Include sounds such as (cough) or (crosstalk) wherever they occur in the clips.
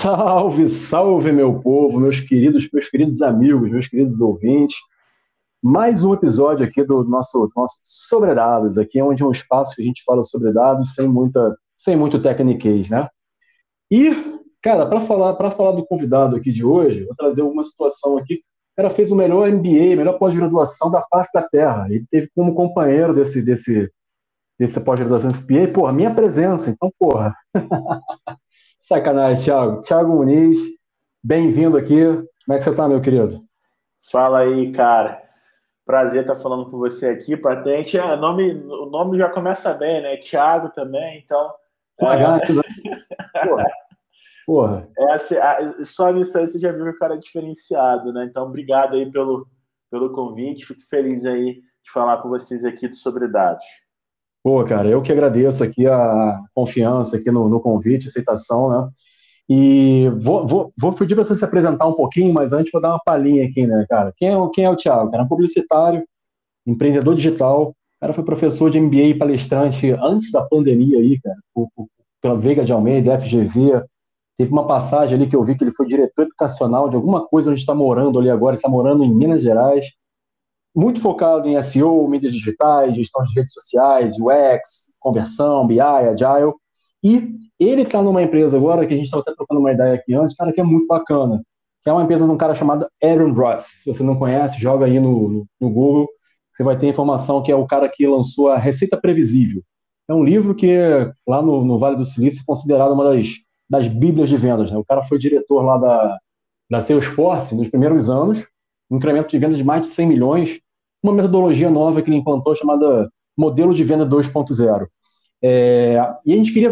Salve, salve, meu povo, meus queridos, meus queridos amigos, meus queridos ouvintes. Mais um episódio aqui do nosso, nosso Sobre Dados, aqui onde é um espaço que a gente fala sobre dados sem muita, sem muito tecniquez, né? E, cara, para falar, para falar do convidado aqui de hoje, vou trazer uma situação aqui. O cara fez o melhor MBA, melhor pós-graduação da face da Terra. Ele teve como companheiro desse, desse, desse pós-graduação MBA, porra, minha presença. Então, porra. (laughs) Sacanagem, Thiago. Thiago Muniz, bem-vindo aqui. Como é que você tá, meu querido? Fala aí, cara. Prazer estar falando com você aqui, Patente. É, nome, o nome já começa bem, né? Thiago também, então. Com é... Né? Porra. Porra. É, assim, só nisso aí você já viu que o cara é diferenciado, né? Então, obrigado aí pelo, pelo convite. Fico feliz aí de falar com vocês aqui sobre dados. Pô, cara, eu que agradeço aqui a confiança aqui no, no convite, aceitação, né? E vou, vou, vou pedir para você se apresentar um pouquinho, mas antes vou dar uma palhinha aqui, né, cara? Quem é, quem é o Thiago? Cara, é um publicitário, empreendedor digital, cara foi professor de MBA e palestrante antes da pandemia aí, cara, pela Veiga de Almeida, FGV. Teve uma passagem ali que eu vi que ele foi diretor educacional de alguma coisa onde está morando ali agora, está morando em Minas Gerais muito focado em SEO, mídias digitais, gestão de redes sociais, UX, conversão, BI, Agile. E ele está numa empresa agora, que a gente estava até trocando uma ideia aqui antes, cara, que é muito bacana, que é uma empresa de um cara chamado Aaron Ross. Se você não conhece, joga aí no, no, no Google, você vai ter informação que é o cara que lançou a Receita Previsível. É um livro que, lá no, no Vale do Silício, é considerado uma das, das bíblias de vendas. Né? O cara foi diretor lá da, da Salesforce nos primeiros anos, um incremento de vendas de mais de 100 milhões, uma metodologia nova que ele implantou chamada Modelo de Venda 2.0. É, e a gente queria.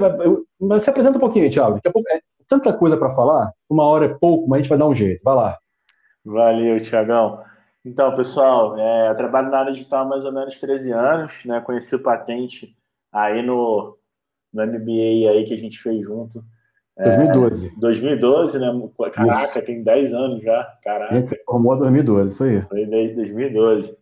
Mas se apresenta um pouquinho, Thiago. Pouco, é tanta coisa para falar, uma hora é pouco, mas a gente vai dar um jeito. Vai lá. Valeu, Tiagão. Então, pessoal, é, eu trabalho na área digital há mais ou menos 13 anos, né? Conheci o patente aí no, no MBA aí que a gente fez junto. 2012. É, 2012, né? Caraca, isso. tem 10 anos já. Caraca. A gente se formou em 2012, isso aí. Foi desde 2012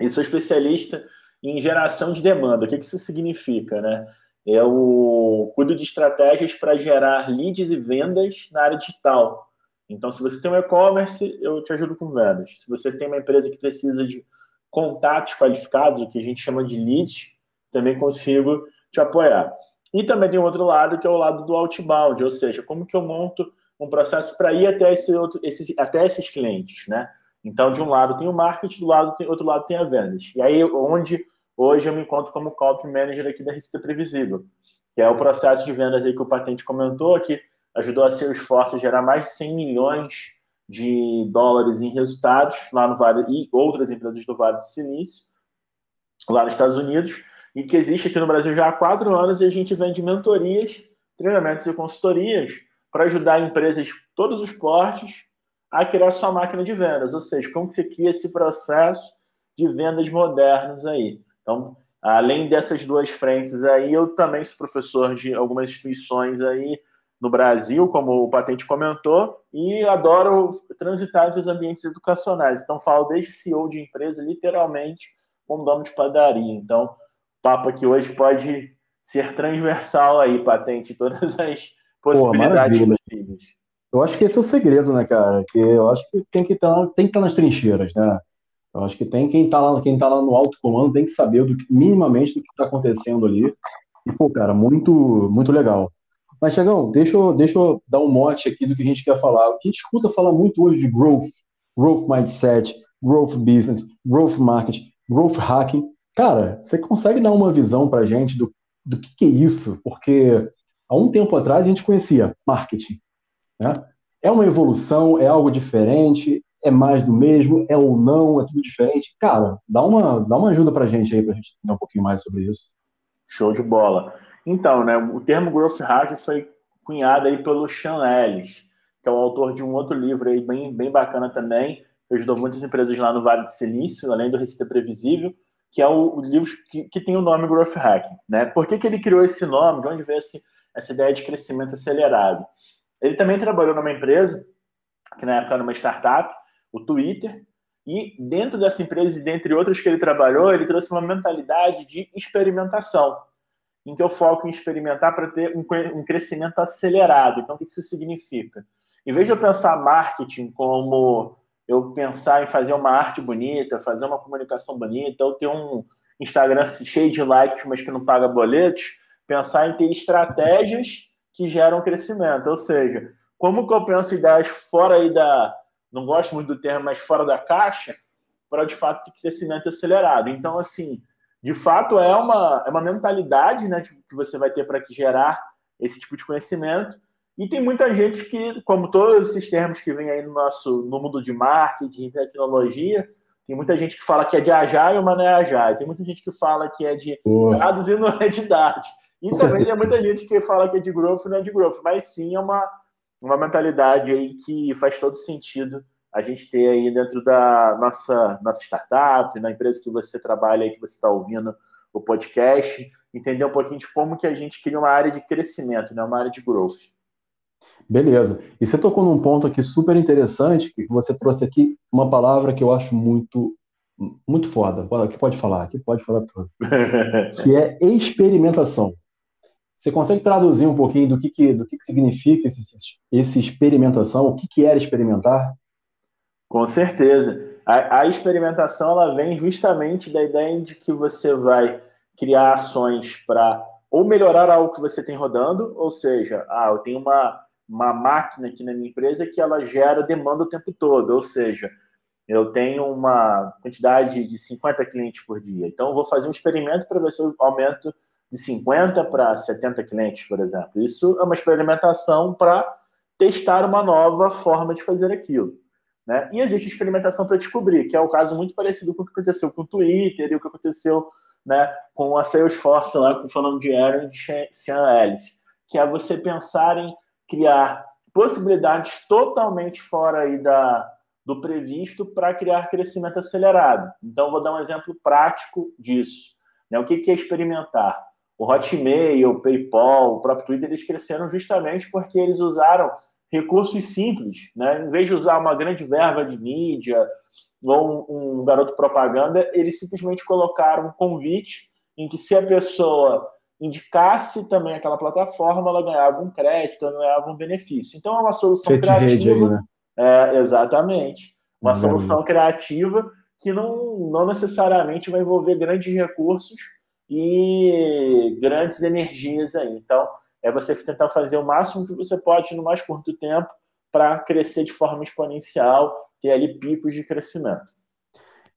e sou especialista em geração de demanda. O que isso significa, né? Eu cuido de estratégias para gerar leads e vendas na área digital. Então, se você tem um e-commerce, eu te ajudo com vendas. Se você tem uma empresa que precisa de contatos qualificados, o que a gente chama de leads, também consigo te apoiar. E também tem outro lado, que é o lado do outbound, ou seja, como que eu monto um processo para ir até, esse outro, esses, até esses clientes, né? Então, de um lado tem o marketing, do lado tem, outro lado tem a vendas. E aí, onde hoje eu me encontro como copy manager aqui da Receita Previsível, que é o processo de vendas aí que o Patente comentou, que ajudou a Salesforce a gerar mais de 100 milhões de dólares em resultados lá no Vale e outras empresas do Vale do Silício, lá nos Estados Unidos, e que existe aqui no Brasil já há quatro anos e a gente vende mentorias, treinamentos e consultorias para ajudar empresas de todos os portes a criar sua máquina de vendas, ou seja, como que você cria esse processo de vendas modernos aí. Então, além dessas duas frentes aí, eu também sou professor de algumas instituições aí no Brasil, como o Patente comentou, e adoro transitar entre os ambientes educacionais. Então, falo desde CEO de empresa, literalmente, como dono de padaria. Então, papo aqui hoje pode ser transversal aí, Patente, todas as possibilidades Pô, possíveis. Eu acho que esse é o segredo, né, cara? Que eu acho que tem que estar, tá, tem que estar tá nas trincheiras, né? Eu acho que tem quem está lá, quem tá lá no alto comando tem que saber do que, minimamente do que está acontecendo ali. E, pô, cara, muito, muito legal. Mas, Chegão, deixa eu, deixa eu dar um mote aqui do que a gente quer falar. O que a gente escuta falar muito hoje de growth, growth mindset, growth business, growth marketing, growth hacking. Cara, você consegue dar uma visão para a gente do, do que, que é isso? Porque há um tempo atrás a gente conhecia marketing, né? É uma evolução, é algo diferente, é mais do mesmo, é ou não, é tudo diferente. Cara, dá uma, dá uma ajuda pra gente aí, pra gente entender um pouquinho mais sobre isso. Show de bola. Então, né, o termo Growth Hack foi cunhado aí pelo Sean Ellis, que é o autor de um outro livro aí bem, bem bacana também, que ajudou muitas empresas lá no Vale do Silício, além do Receita Previsível, que é o, o livro que, que, tem o nome Growth Hack. Né? Por que, que ele criou esse nome? De onde veio esse, essa ideia de crescimento acelerado? Ele também trabalhou numa empresa, que na época era uma startup, o Twitter, e dentro dessa empresa, e dentre outras que ele trabalhou, ele trouxe uma mentalidade de experimentação. em que eu foco em experimentar para ter um crescimento acelerado. Então, o que isso significa? Em vez de eu pensar marketing como eu pensar em fazer uma arte bonita, fazer uma comunicação bonita, ou ter um Instagram cheio de likes, mas que não paga boletos, pensar em ter estratégias que geram crescimento. Ou seja, como que eu penso ideias fora aí da. Não gosto muito do termo, mas fora da caixa, para de fato ter crescimento acelerado. Então, assim, de fato é uma, é uma mentalidade né, que você vai ter para gerar esse tipo de conhecimento. E tem muita gente que, como todos esses termos que vem aí no nosso no mundo de marketing, tecnologia, tem muita gente que fala que é de Agile, mas não é Agile. Tem muita gente que fala que é de dados e não é de dados. E também tem muita gente que fala que é de growth e não é de growth. Mas sim, é uma, uma mentalidade aí que faz todo sentido a gente ter aí dentro da nossa, nossa startup, na empresa que você trabalha aí, que você está ouvindo o podcast, entender um pouquinho de como que a gente cria uma área de crescimento, né? uma área de growth. Beleza. E você tocou num ponto aqui super interessante, que você trouxe aqui uma palavra que eu acho muito muito foda. Que pode falar, que pode falar tudo. (laughs) que é experimentação. Você consegue traduzir um pouquinho do que, que do que, que significa esse, esse experimentação? O que, que era experimentar? Com certeza. A, a experimentação ela vem justamente da ideia de que você vai criar ações para ou melhorar algo que você tem rodando, ou seja, ah, eu tenho uma uma máquina aqui na minha empresa que ela gera demanda o tempo todo, ou seja, eu tenho uma quantidade de 50 clientes por dia. Então, eu vou fazer um experimento para ver se eu aumento de 50 para 70 clientes, por exemplo. Isso é uma experimentação para testar uma nova forma de fazer aquilo. Né? E existe experimentação para descobrir, que é o caso muito parecido com o que aconteceu com o Twitter e o que aconteceu né, com a Salesforce, lá, falando de Aaron de Sean Ellis, que é você pensar em criar possibilidades totalmente fora aí da, do previsto para criar crescimento acelerado. Então, vou dar um exemplo prático disso. Né? O que, que é experimentar? O Hotmail, o PayPal, o próprio Twitter, eles cresceram justamente porque eles usaram recursos simples. Né? Em vez de usar uma grande verba de mídia ou um, um garoto propaganda, eles simplesmente colocaram um convite em que se a pessoa indicasse também aquela plataforma, ela ganhava um crédito, ela ganhava um benefício. Então é uma solução criativa. Aí, né? é, exatamente. Uma solução criativa que não, não necessariamente vai envolver grandes recursos e grandes energias aí. Então, é você tentar fazer o máximo que você pode no mais curto tempo para crescer de forma exponencial, ter ali picos de crescimento.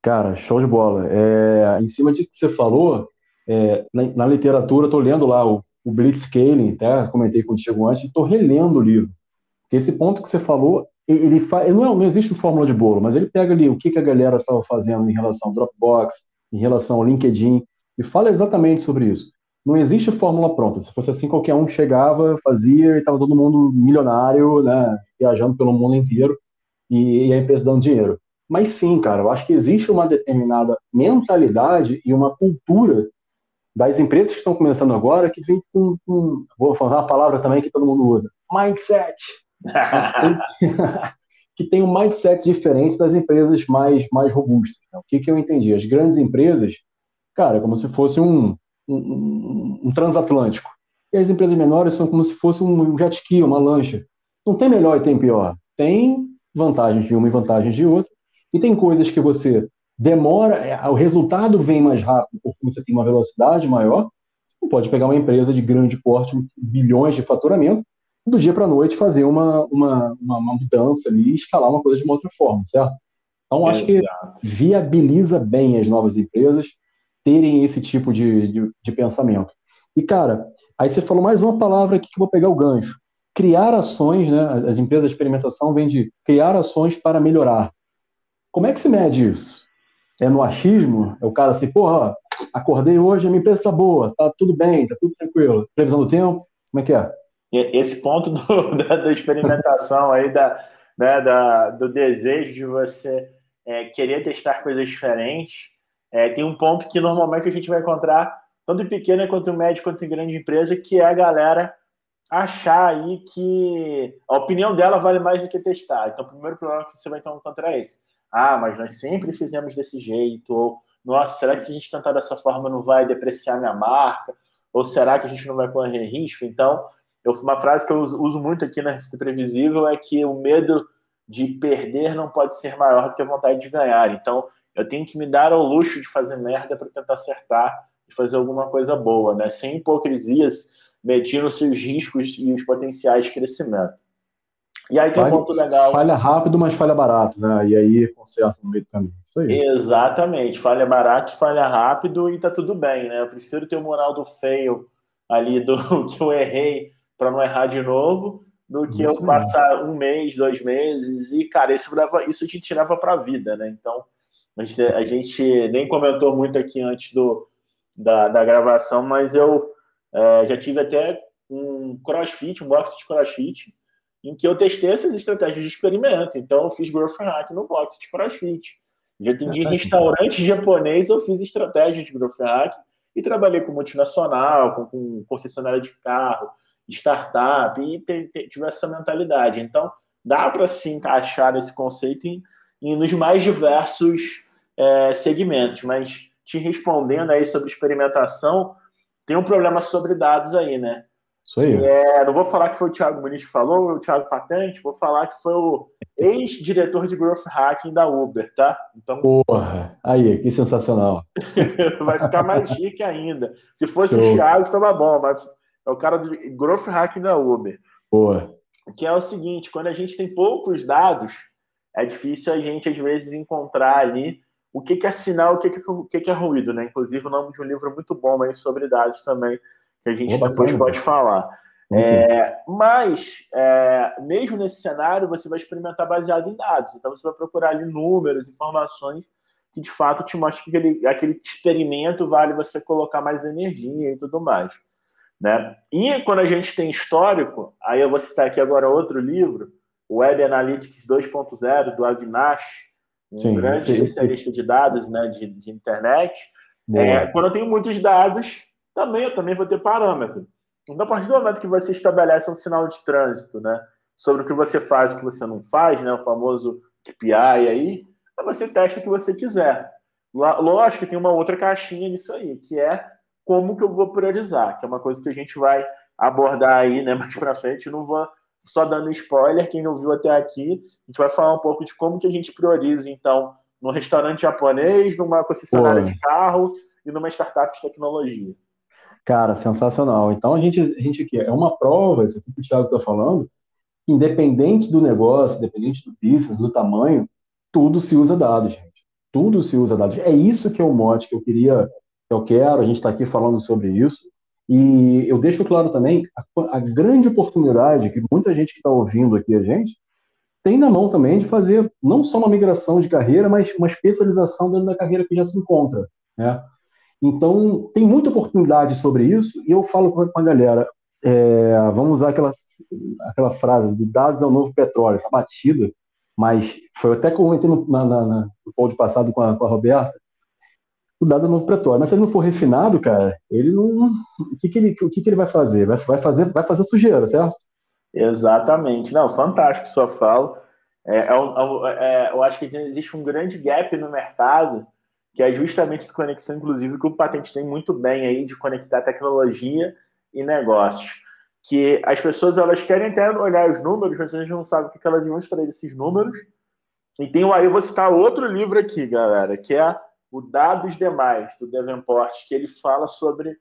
Cara, show de bola. É, em cima disso que você falou, é, na, na, literatura, estou lendo lá o, o Blitzscaling, até comentei contigo antes, estou relendo o livro. Porque esse ponto que você falou, ele, fa, ele não, é, não existe fórmula de bolo, mas ele pega ali o que, que a galera estava fazendo em relação ao Dropbox, em relação ao LinkedIn, e fala exatamente sobre isso. Não existe fórmula pronta. Se fosse assim, qualquer um chegava, fazia e estava todo mundo milionário, né, viajando pelo mundo inteiro e, e a empresa dando dinheiro. Mas sim, cara, eu acho que existe uma determinada mentalidade e uma cultura das empresas que estão começando agora que vem com, com vou falar uma palavra também que todo mundo usa, mindset. (laughs) que tem um mindset diferente das empresas mais, mais robustas. Né? O que, que eu entendi? As grandes empresas, cara, é como se fosse um, um, um, transatlântico. E as empresas menores são como se fosse um jet ski, uma lancha. Não tem melhor e tem pior. Tem vantagens de uma e vantagens de outra. E tem coisas que você demora, é, o resultado vem mais rápido porque você tem uma velocidade maior. Você não pode pegar uma empresa de grande porte, bilhões de faturamento, do dia para a noite fazer uma, uma, uma, uma, mudança ali e escalar uma coisa de uma outra forma, certo? Então, acho que viabiliza bem as novas empresas terem esse tipo de, de, de pensamento. E, cara, aí você falou mais uma palavra aqui que eu vou pegar o gancho. Criar ações, né? As empresas de experimentação vêm de criar ações para melhorar. Como é que se mede isso? É no achismo, é o cara assim, porra, acordei hoje, a minha empresa está boa, tá tudo bem, tá tudo tranquilo. Previsão do tempo, como é que é? Esse ponto do, (laughs) da, da, experimentação aí, da, né, da, do desejo de você é, querer testar coisas diferentes, é, tem um ponto que normalmente a gente vai encontrar, tanto em pequena quanto em média, quanto em grande empresa, que é a galera achar aí que a opinião dela vale mais do que testar. Então, o primeiro problema que você vai encontrar é esse ah, mas nós sempre fizemos desse jeito, ou nossa, será que se a gente tentar dessa forma não vai depreciar minha marca? Ou será que a gente não vai correr risco? Então, eu, uma frase que eu uso, muito aqui na Receita Previsível é que o medo de perder não pode ser maior do que a vontade de ganhar. Então, eu tenho que me dar ao luxo de fazer merda para tentar acertar e fazer alguma coisa boa, né? Sem hipocrisias, medindo seus riscos e os potenciais de crescimento. E aí tem falha, um ponto legal. Falha rápido, mas falha barato, né? E aí conserta no meio do caminho. Isso aí. Exatamente. Falha barato, falha rápido e tá tudo bem, né? Eu prefiro ter o moral do fail ali do (laughs) que eu errei para não errar de novo do que isso eu passar um mês, dois meses e, cara, isso, isso te tirava para a vida, né? Então, a gente, a gente, nem comentou muito aqui antes do, da, da gravação, mas eu é, já tive até um crossfit, um box de crossfit, em que eu testei essas estratégias de experimento. Então, eu fiz growth hack no box de crossfit. Já atendi restaurante japonês, eu fiz estratégias de growth hack e trabalhei com multinacional, com, com concessionária de carro, startup, e tive essa mentalidade. Então, dá para se encaixar esse conceito em, em, nos mais diversos é, segmentos, mas te respondendo aí sobre experimentação, tem um problema sobre dados aí, né? Isso aí. É, não vou falar que foi o Thiago Muniz que falou, o Thiago Patente, vou falar que foi o ex-diretor de Growth Hacking da Uber, tá? Então, Porra, aí, que sensacional. (laughs) vai ficar mais chique ainda. Se fosse Show. o Thiago, estava bom, mas é o cara do Growth Hacking da Uber. Boa. Que é o seguinte, quando a gente tem poucos dados, é difícil a gente, às vezes, encontrar ali o que, que é sinal, o que, que, o que, que é ruído, né? Inclusive, o nome de um livro muito bom aí sobre dados também, que a gente Boa, depois bacana. pode falar. É, mas, é, mesmo nesse cenário, você vai experimentar baseado em dados. Então, você vai procurar ali números, informações que de fato te mostram que aquele, aquele experimento vale você colocar mais energia e tudo mais. Né? E quando a gente tem histórico, aí eu vou citar aqui agora outro livro, Web Analytics 2.0, do Avinash, um sim, grande especialista de dados né, de, de internet. É, quando eu tenho muitos dados, também eu também vou ter parâmetro. Então, a partir do momento que você estabelece um sinal de trânsito né, sobre o que você faz e o que você não faz, né, o famoso KPI aí, você testa o que você quiser. Lógico que tem uma outra caixinha nisso aí, que é como que eu vou priorizar, que é uma coisa que a gente vai abordar aí né, (laughs) mais para frente. Eu não vou só dando spoiler, quem não viu até aqui, a gente vai falar um pouco de como que a gente prioriza, então, no restaurante japonês, numa concessionária Pô. de carro e numa startup de tecnologia. Cara, sensacional. Então, a gente, a gente aqui é uma prova, isso que o Thiago está falando, independente do negócio, independente do business, do tamanho, tudo se usa dados, gente. Tudo se usa dados. É isso que é o mote que eu queria, que eu quero, a gente está aqui falando sobre isso. E eu deixo claro também a, a grande oportunidade que muita gente que está ouvindo aqui a gente tem na mão também de fazer não só uma migração de carreira, mas uma especialização dentro da carreira que já se encontra. Né? Então, tem muita oportunidade sobre isso, e eu falo com a galera, é, vamos usar aquela, aquela frase, do dados é o novo petróleo, está batida, mas foi até que eu comentei no, na, na, no pódio passado com a, com a Roberta, o dado é novo petróleo. Mas se ele não for refinado, cara, ele não. O que, que, ele, o que, que ele vai fazer? Vai, vai, fazer? vai fazer sujeira, certo? Exatamente. Não, fantástico sua fala. É, é, é, é, eu acho que existe um grande gap no mercado, que é justamente essa conexão, inclusive, que o patente tem muito bem aí de conectar tecnologia e negócios. Que as pessoas elas querem até olhar os números, mas elas não sabem o que elas iam extrair desses números. E tem aí, eu vou citar outro livro aqui, galera, que é o Dados Demais, do Devenport, que ele fala sobre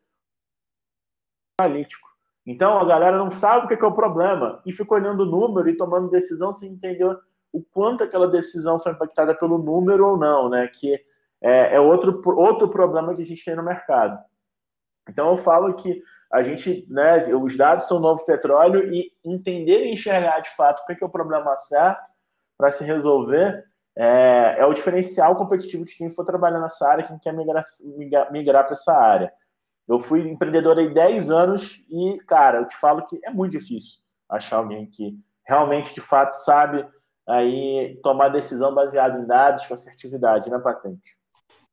analítico. Então, a galera não sabe o que é, o problema e fica olhando o número e tomando decisão sem entender o quanto aquela decisão foi impactada pelo número ou não, né? Que é, é outro, outro problema que a gente tem no mercado. Então, eu falo que a gente, né, os dados são novo petróleo e entender e enxergar de fato o que é, o problema certo para se resolver é, é, o diferencial competitivo de quem for trabalhar nessa área, quem quer migrar, migrar, migrar para essa área. Eu fui empreendedor há 10 anos e, cara, eu te falo que é muito difícil achar alguém que realmente, de fato, sabe aí tomar decisão baseada em dados com assertividade na patente.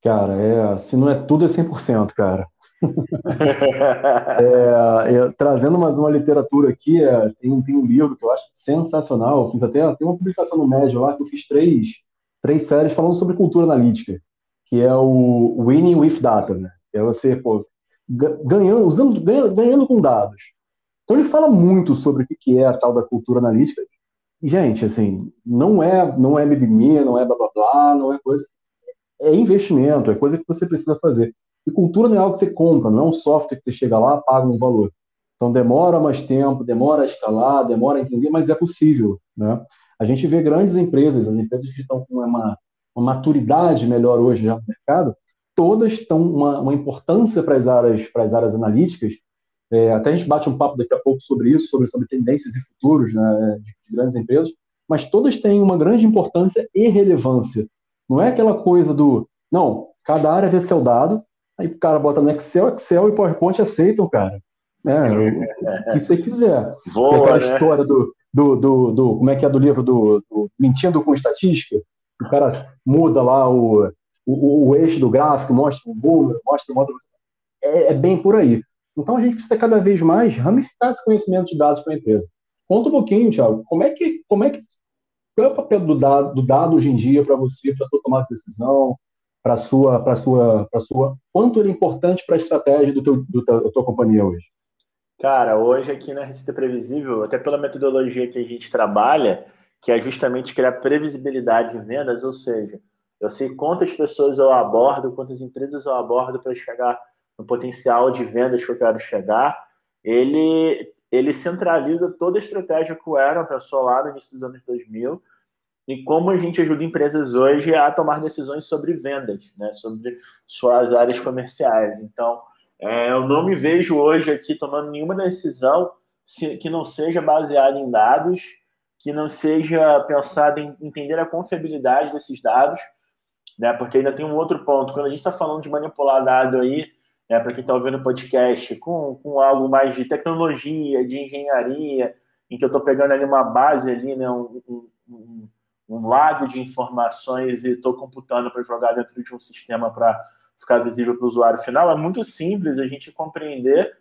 Cara, é, se não é tudo, é 100%, cara. (laughs) é, é, trazendo mais uma literatura aqui, é, tem, tem um livro que eu acho sensacional. Eu fiz até tem uma publicação no Médio lá que eu fiz três três séries falando sobre cultura analítica, que é o Winning with Data, né? É você, pô, ganhando, usando, ganhando, ganhando com dados. Então ele fala muito sobre o que é a tal da cultura analítica. E, gente, assim, não é, não é mimimi, não é blá blá blá, não é coisa. É investimento, é coisa que você precisa fazer. E cultura não é algo que você compra, não é um software que você chega lá, paga um valor. Então demora mais tempo, demora a escalar, demora a entender, mas é possível, né? A gente vê grandes empresas, as empresas que estão com uma, uma maturidade melhor hoje já no mercado, todas estão uma, uma importância para as áreas, para as áreas analíticas. É, até a gente bate um papo daqui a pouco sobre isso, sobre, sobre tendências e futuros né, de grandes empresas, mas todas têm uma grande importância e relevância. Não é aquela coisa do, não, cada área vê seu dado, aí o cara bota no Excel, Excel e PowerPoint aceitam, cara. É, o que você quiser. Boa, aquela né? história do, do, do, do, Como é que é do livro do, do Mentindo com Estatística? O cara muda lá o, o, o eixo do gráfico, mostra o número, mostra o módulo. É, é, bem por aí. Então a gente precisa cada vez mais ramificar esse conhecimento de dados para a empresa. Conta um pouquinho, Thiago, como é que. Como é que qual é o papel do dado, do dado hoje em dia para você, para tomar essa decisão, para sua, para sua, para sua, quanto ele é importante para a estratégia do teu, do teu, da tua companhia hoje? Cara, hoje aqui na Receita Previsível, até pela metodologia que a gente trabalha, que é justamente criar previsibilidade em vendas, ou seja, eu sei quantas pessoas eu abordo, quantas empresas eu abordo para chegar no potencial de vendas que eu quero chegar. Ele, ele centraliza toda a estratégia que o Aaron pensou lá no início dos anos 2000 e como a gente ajuda empresas hoje a tomar decisões sobre vendas, né, sobre suas áreas comerciais. Então, é, eu não me vejo hoje aqui tomando nenhuma decisão que não seja baseada em dados, que não seja pensada em entender a confiabilidade desses dados, né? Porque ainda tem um outro ponto. Quando a gente está falando de manipular dado aí, né, para quem está ouvindo o podcast, com, com algo mais de tecnologia, de engenharia, em que eu estou pegando ali uma base ali, né, um, um, um lago de informações e estou computando para jogar dentro de um sistema para ficar visível para o usuário final, é muito simples a gente compreender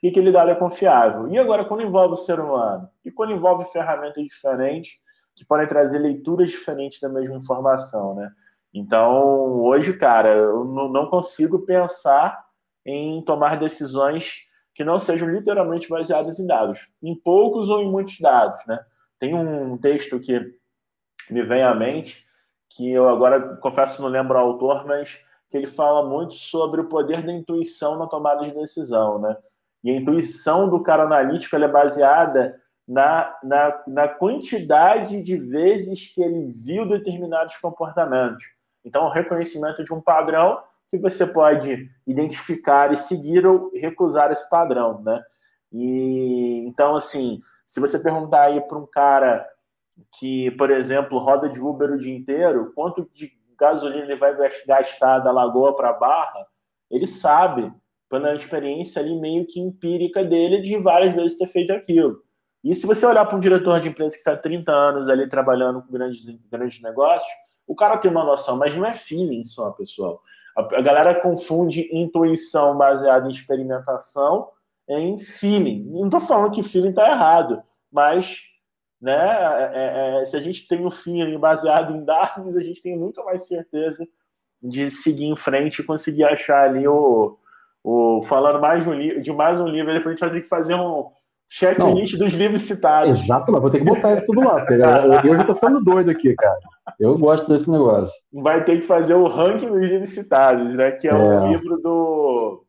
que aquele dado é confiável. E agora, quando envolve o ser humano? E quando envolve ferramentas diferentes que podem trazer leituras diferentes da mesma informação, né? Então, hoje, cara, eu não consigo pensar em tomar decisões que não sejam literalmente baseadas em dados, em poucos ou em muitos dados, né? Tem um texto que me vem à mente, que eu agora confesso não lembro o autor, mas que ele fala muito sobre o poder da intuição na tomada de decisão, né? E a intuição do cara analítico é baseada na, na, na quantidade de vezes que ele viu determinados comportamentos. Então, o reconhecimento de um padrão que você pode identificar e seguir ou recusar esse padrão, né? E então, assim, se você perguntar aí para um cara que, por exemplo, roda de Uber o dia inteiro, quanto de gasolina ele vai gastar da Lagoa para Barra, ele sabe, pela experiência ali meio que empírica dele, de várias vezes ter feito aquilo. E se você olhar para um diretor de empresa que está 30 anos ali trabalhando com grandes, grandes negócios, o cara tem uma noção, mas não é feeling só, pessoal. A, galera confunde intuição baseada em experimentação em feeling. Não estou falando que feeling está errado, mas né? É, é, é, se a gente tem um feeling baseado em dados, a gente tem muito mais certeza de seguir em frente e conseguir achar ali o, o falando mais de, um, de mais um livro, depois a gente vai ter que fazer um checklist dos livros citados. Exato, mas vou ter que botar isso tudo lá. Eu, eu já tô ficando doido aqui, cara. Eu gosto desse negócio. Vai ter que fazer o ranking dos livros citados, né? Que é, é. um livro do.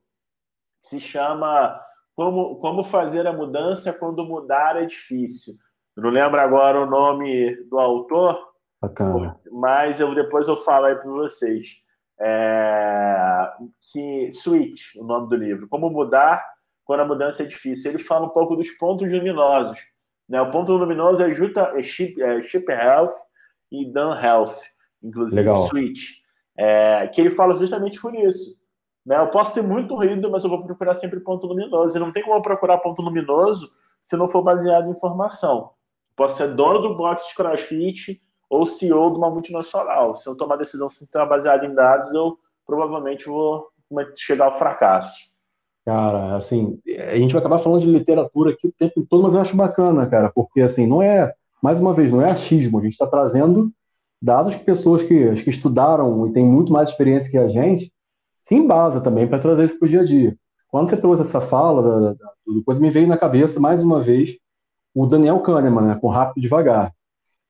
se chama Como, Como Fazer a Mudança Quando Mudar é Difícil eu não lembro agora o nome do autor, Bacana. mas eu depois eu falo aí para vocês. É, que Switch, o nome do livro. Como mudar quando a mudança é difícil. Ele fala um pouco dos pontos luminosos. Né? O ponto luminoso é, Juta, é, Chip, é Health e Dan Health, inclusive Legal. Switch. É, que ele fala justamente por isso. Né? Eu posso ter muito ruído, mas eu vou procurar sempre ponto luminoso. E não tem como procurar ponto luminoso se não for baseado em informação. Posso ser dono do box de crossfit ou CEO de uma multinacional. Se eu tomar decisão sem estar baseada em dados, eu provavelmente vou chegar ao fracasso. Cara, assim, a gente vai acabar falando de literatura aqui o tempo todo, mas eu acho bacana, cara, porque assim, não é, mais uma vez, não é achismo, a gente está trazendo dados que pessoas que, que estudaram e têm muito mais experiência que a gente se embasa também para trazer isso para o dia a dia. quando você trouxe essa fala, da, da, depois me veio na cabeça, mais uma vez, o Daniel Kahneman, né, com Rápido e Devagar.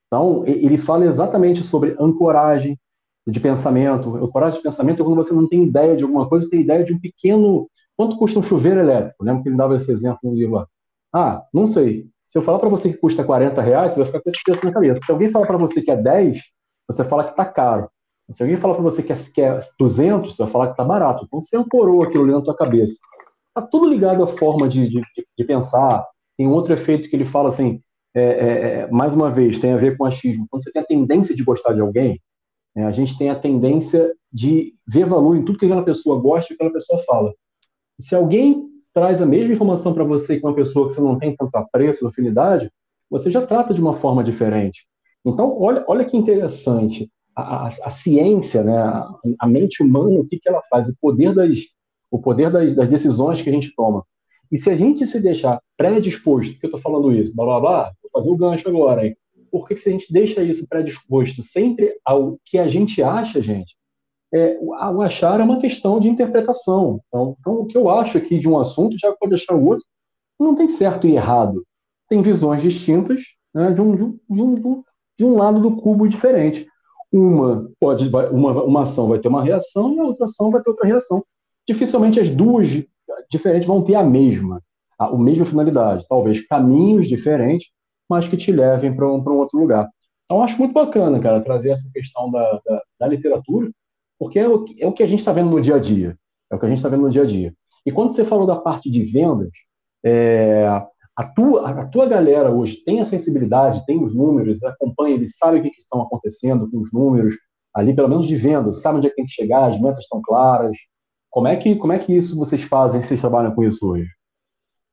Então, ele fala exatamente sobre ancoragem de pensamento. Ancoragem de pensamento é quando você não tem ideia de alguma coisa, você tem ideia de um pequeno. Quanto custa um chuveiro elétrico? Lembra que ele dava esse exemplo no livro lá? Ah, não sei. Se eu falar para você que custa 40 reais, você vai ficar com esse preço na cabeça. Se alguém falar para você que é 10, você fala que está caro. Se alguém falar para você que é, que é 200, você vai falar que está barato. Então você ancorou aquilo ali na tua cabeça. Está tudo ligado à forma de, de, de, pensar. Tem um outro efeito que ele fala assim, é, é, é, mais uma vez, tem a ver com achismo. Quando você tem a tendência de gostar de alguém, é, a gente tem a tendência de ver valor em tudo que aquela pessoa gosta e que aquela pessoa fala. Se alguém traz a mesma informação para você que uma pessoa que você não tem tanto apreço, afinidade, você já trata de uma forma diferente. Então, olha, olha que interessante. A, a, a ciência, né, a, a, mente humana, o que, que ela faz? O poder, das, o poder das, das decisões que a gente toma. E se a gente se deixar predisposto, porque eu estou falando isso, blá blá blá, vou fazer o gancho agora, hein? Porque se a gente deixa isso predisposto sempre ao que a gente acha, gente, é, o, achar é uma questão de interpretação. Então, então, o que eu acho aqui de um assunto já pode achar o outro. Não tem certo e errado. Tem visões distintas né, de, um, de, um, de, um, de um lado do cubo diferente. Uma pode uma, uma ação vai ter uma reação e a outra ação vai ter outra reação. Dificilmente as duas diferentes vão ter a mesma, a, a mesma finalidade. Talvez caminhos diferentes, mas que te levem para um, um outro lugar. Então, acho muito bacana, cara, trazer essa questão da, da, da literatura porque é o, é o que a gente está vendo no dia a dia. É o que a gente está vendo no dia a dia. E quando você falou da parte de vendas, é, a, tua, a tua galera hoje tem a sensibilidade, tem os números, acompanha, eles sabem o que, que estão acontecendo com os números, ali pelo menos de vendas, sabem onde é que tem que chegar, as metas estão claras. Como é que, como é que isso vocês fazem, vocês trabalham com isso hoje?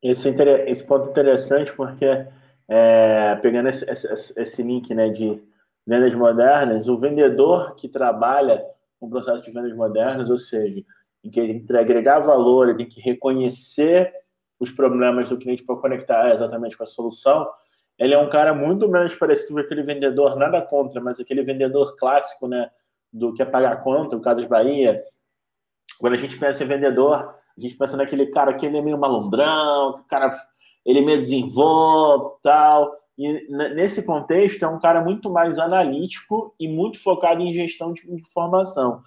Esse, é esse ponto é interessante porque, é, pegando esse, esse, esse link né, de vendas modernas, o vendedor que trabalha um processo de vendas modernas, ou seja, em que ele tem que agregar valor, ele tem que reconhecer os problemas do cliente para conectar exatamente com a solução, ele é um cara muito menos parecido com aquele vendedor, nada contra, mas aquele vendedor clássico, né, do que é pagar conta, o Casas Bahia. Quando a gente pensa em vendedor, a gente pensa naquele cara que ele é meio malandrão, que o cara ele é meio desenvolto, tal. E nesse contexto, é um cara muito mais analítico e muito focado em gestão de informação.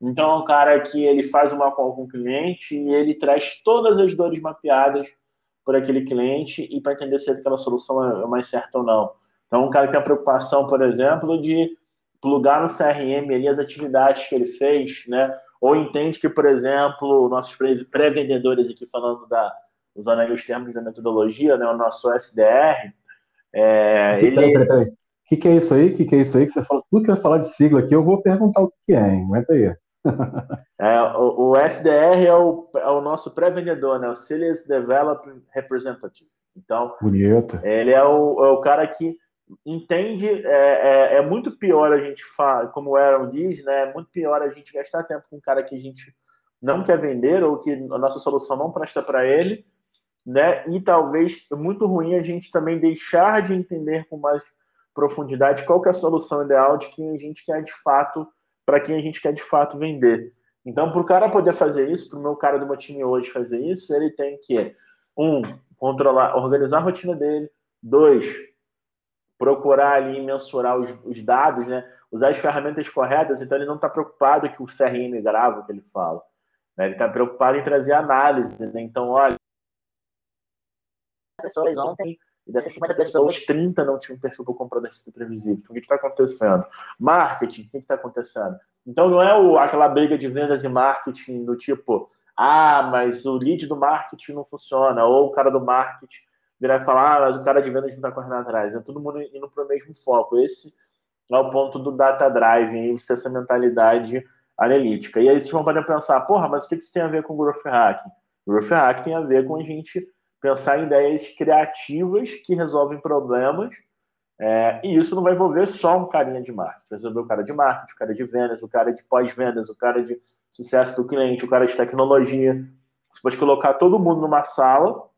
Então, é um cara que ele faz uma call com o cliente e ele traz todas as dores mapeadas por aquele cliente e para entender se aquela solução é mais certa ou não. Então, um cara que tem a preocupação, por exemplo, de plugar no CRM ali as atividades que ele fez, né? Ou entende que, por exemplo, nossos pré-vendedores aqui falando da usando aí os termos da metodologia, né, o nosso SDR, é, ele... Peraí, peraí, peraí. O que, que é isso aí? O que, que é isso aí que você fala? Tudo que vai falar de sigla aqui, eu vou perguntar o que, que é, hein? Aguenta aí. (laughs) é, o, o, SDR é o, é o nosso pré-vendedor, né? O Sales Development Representative. Então, Bonito. ele é o, é o cara que entende. É, é, é muito pior a gente falar, como o Aaron diz, né? É muito pior a gente gastar tempo com um cara que a gente não quer vender ou que a nossa solução não presta para ele, né? E talvez muito ruim a gente também deixar de entender com mais profundidade qual é a solução ideal de quem a gente quer de fato, para quem a gente quer de fato vender. Então, para o cara poder fazer isso, para o meu cara do meu time hoje fazer isso, ele tem que, um, controlar, organizar a rotina dele, dois, procurar ali mensurar os, os dados, né? usar as ferramentas corretas, então ele não está preocupado que o CRM grava o que ele fala. Né? Ele está preocupado em trazer análise. Né? Então, olha, pessoas ontem, e dessas 50 pessoas, 30 não tinham perfil para comprar desse previsível. Então, o que está acontecendo? Marketing, o que está acontecendo? Então, não é o, aquela briga de vendas e marketing do tipo, ah, mas o lead do marketing não funciona, ou o cara do marketing virar e falar, ah, mas o cara de vendas não está correndo atrás. É todo mundo indo para o mesmo foco. Esse é o ponto do data driving, essa mentalidade analítica. E aí vocês vão poder pensar, porra, mas o que isso tem a ver com growth hacking? Growth hacking tem a ver com a gente pensar em ideias criativas que resolvem problemas. É, e isso não vai envolver só um carinha de marketing, vai envolver o cara de marketing, o cara de vendas, o cara de pós-vendas, o cara de sucesso do cliente, o cara de tecnologia. Você pode colocar todo mundo numa sala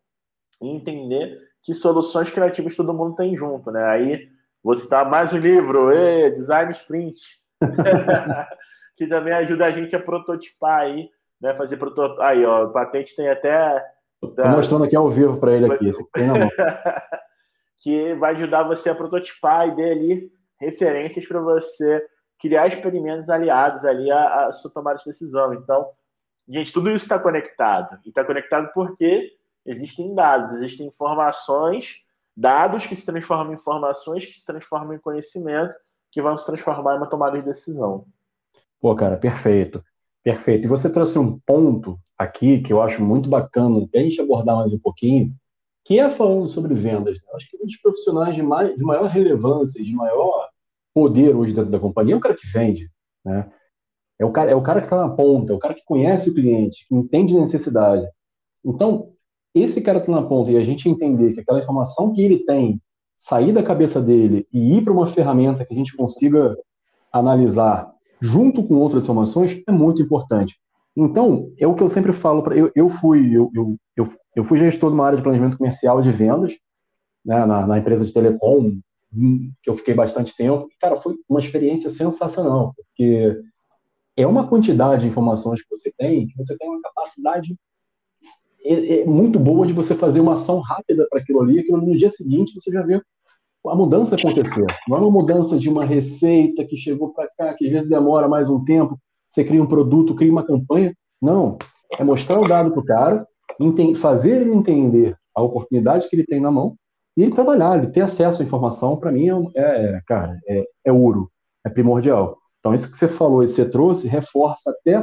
e entender que soluções criativas todo mundo tem junto, né? Aí vou citar mais um livro, Design Sprint, (laughs) que também ajuda a gente a prototipar aí né, fazer protótipo. Aí, ó, patente tem até. Estou tá... mostrando aqui ao vivo para ele aqui, (laughs) que vai ajudar você a prototipar e dar ali referências para você criar experimentos aliados ali à, à sua tomada de decisão. Então, gente, tudo isso está conectado. E está conectado porque existem dados, existem informações, dados que se transformam em informações, que se transformam em conhecimento, que vão se transformar em uma tomada de decisão. Pô, cara, perfeito. Perfeito. E você trouxe um ponto aqui que eu acho muito bacana, para a gente abordar mais um pouquinho, que é falando sobre vendas. Né? Acho que um dos profissionais de, mais, de maior relevância, de maior poder hoje dentro da companhia é o cara que vende. Né? É o cara, é o cara que está na ponta, é o cara que conhece o cliente, que entende a necessidade. Então, esse cara está na ponta e a gente entender que aquela informação que ele tem sair da cabeça dele e ir para uma ferramenta que a gente consiga analisar junto com outras informações é muito importante. Então, é o que eu sempre falo para eu, eu fui eu, eu, eu, eu, fui gestor de uma área de planejamento comercial de vendas né, na, na, empresa de telecom hum, que eu fiquei bastante tempo. E, cara, foi uma experiência sensacional porque é uma quantidade de informações que você tem que você tem uma capacidade é, é muito boa de você fazer uma ação rápida para aquilo ali, aquilo no dia seguinte você já vê a mudança acontecer. Não é uma mudança de uma receita que chegou para cá, que às vezes demora mais um tempo, você cria um produto, cria uma campanha. Não. É mostrar o dado para o cara, fazer ele entender a oportunidade que ele tem na mão e ele trabalhar, ele ter acesso à informação, para mim, é, é, cara, é, é ouro, é primordial. Então, isso que você falou e você trouxe reforça até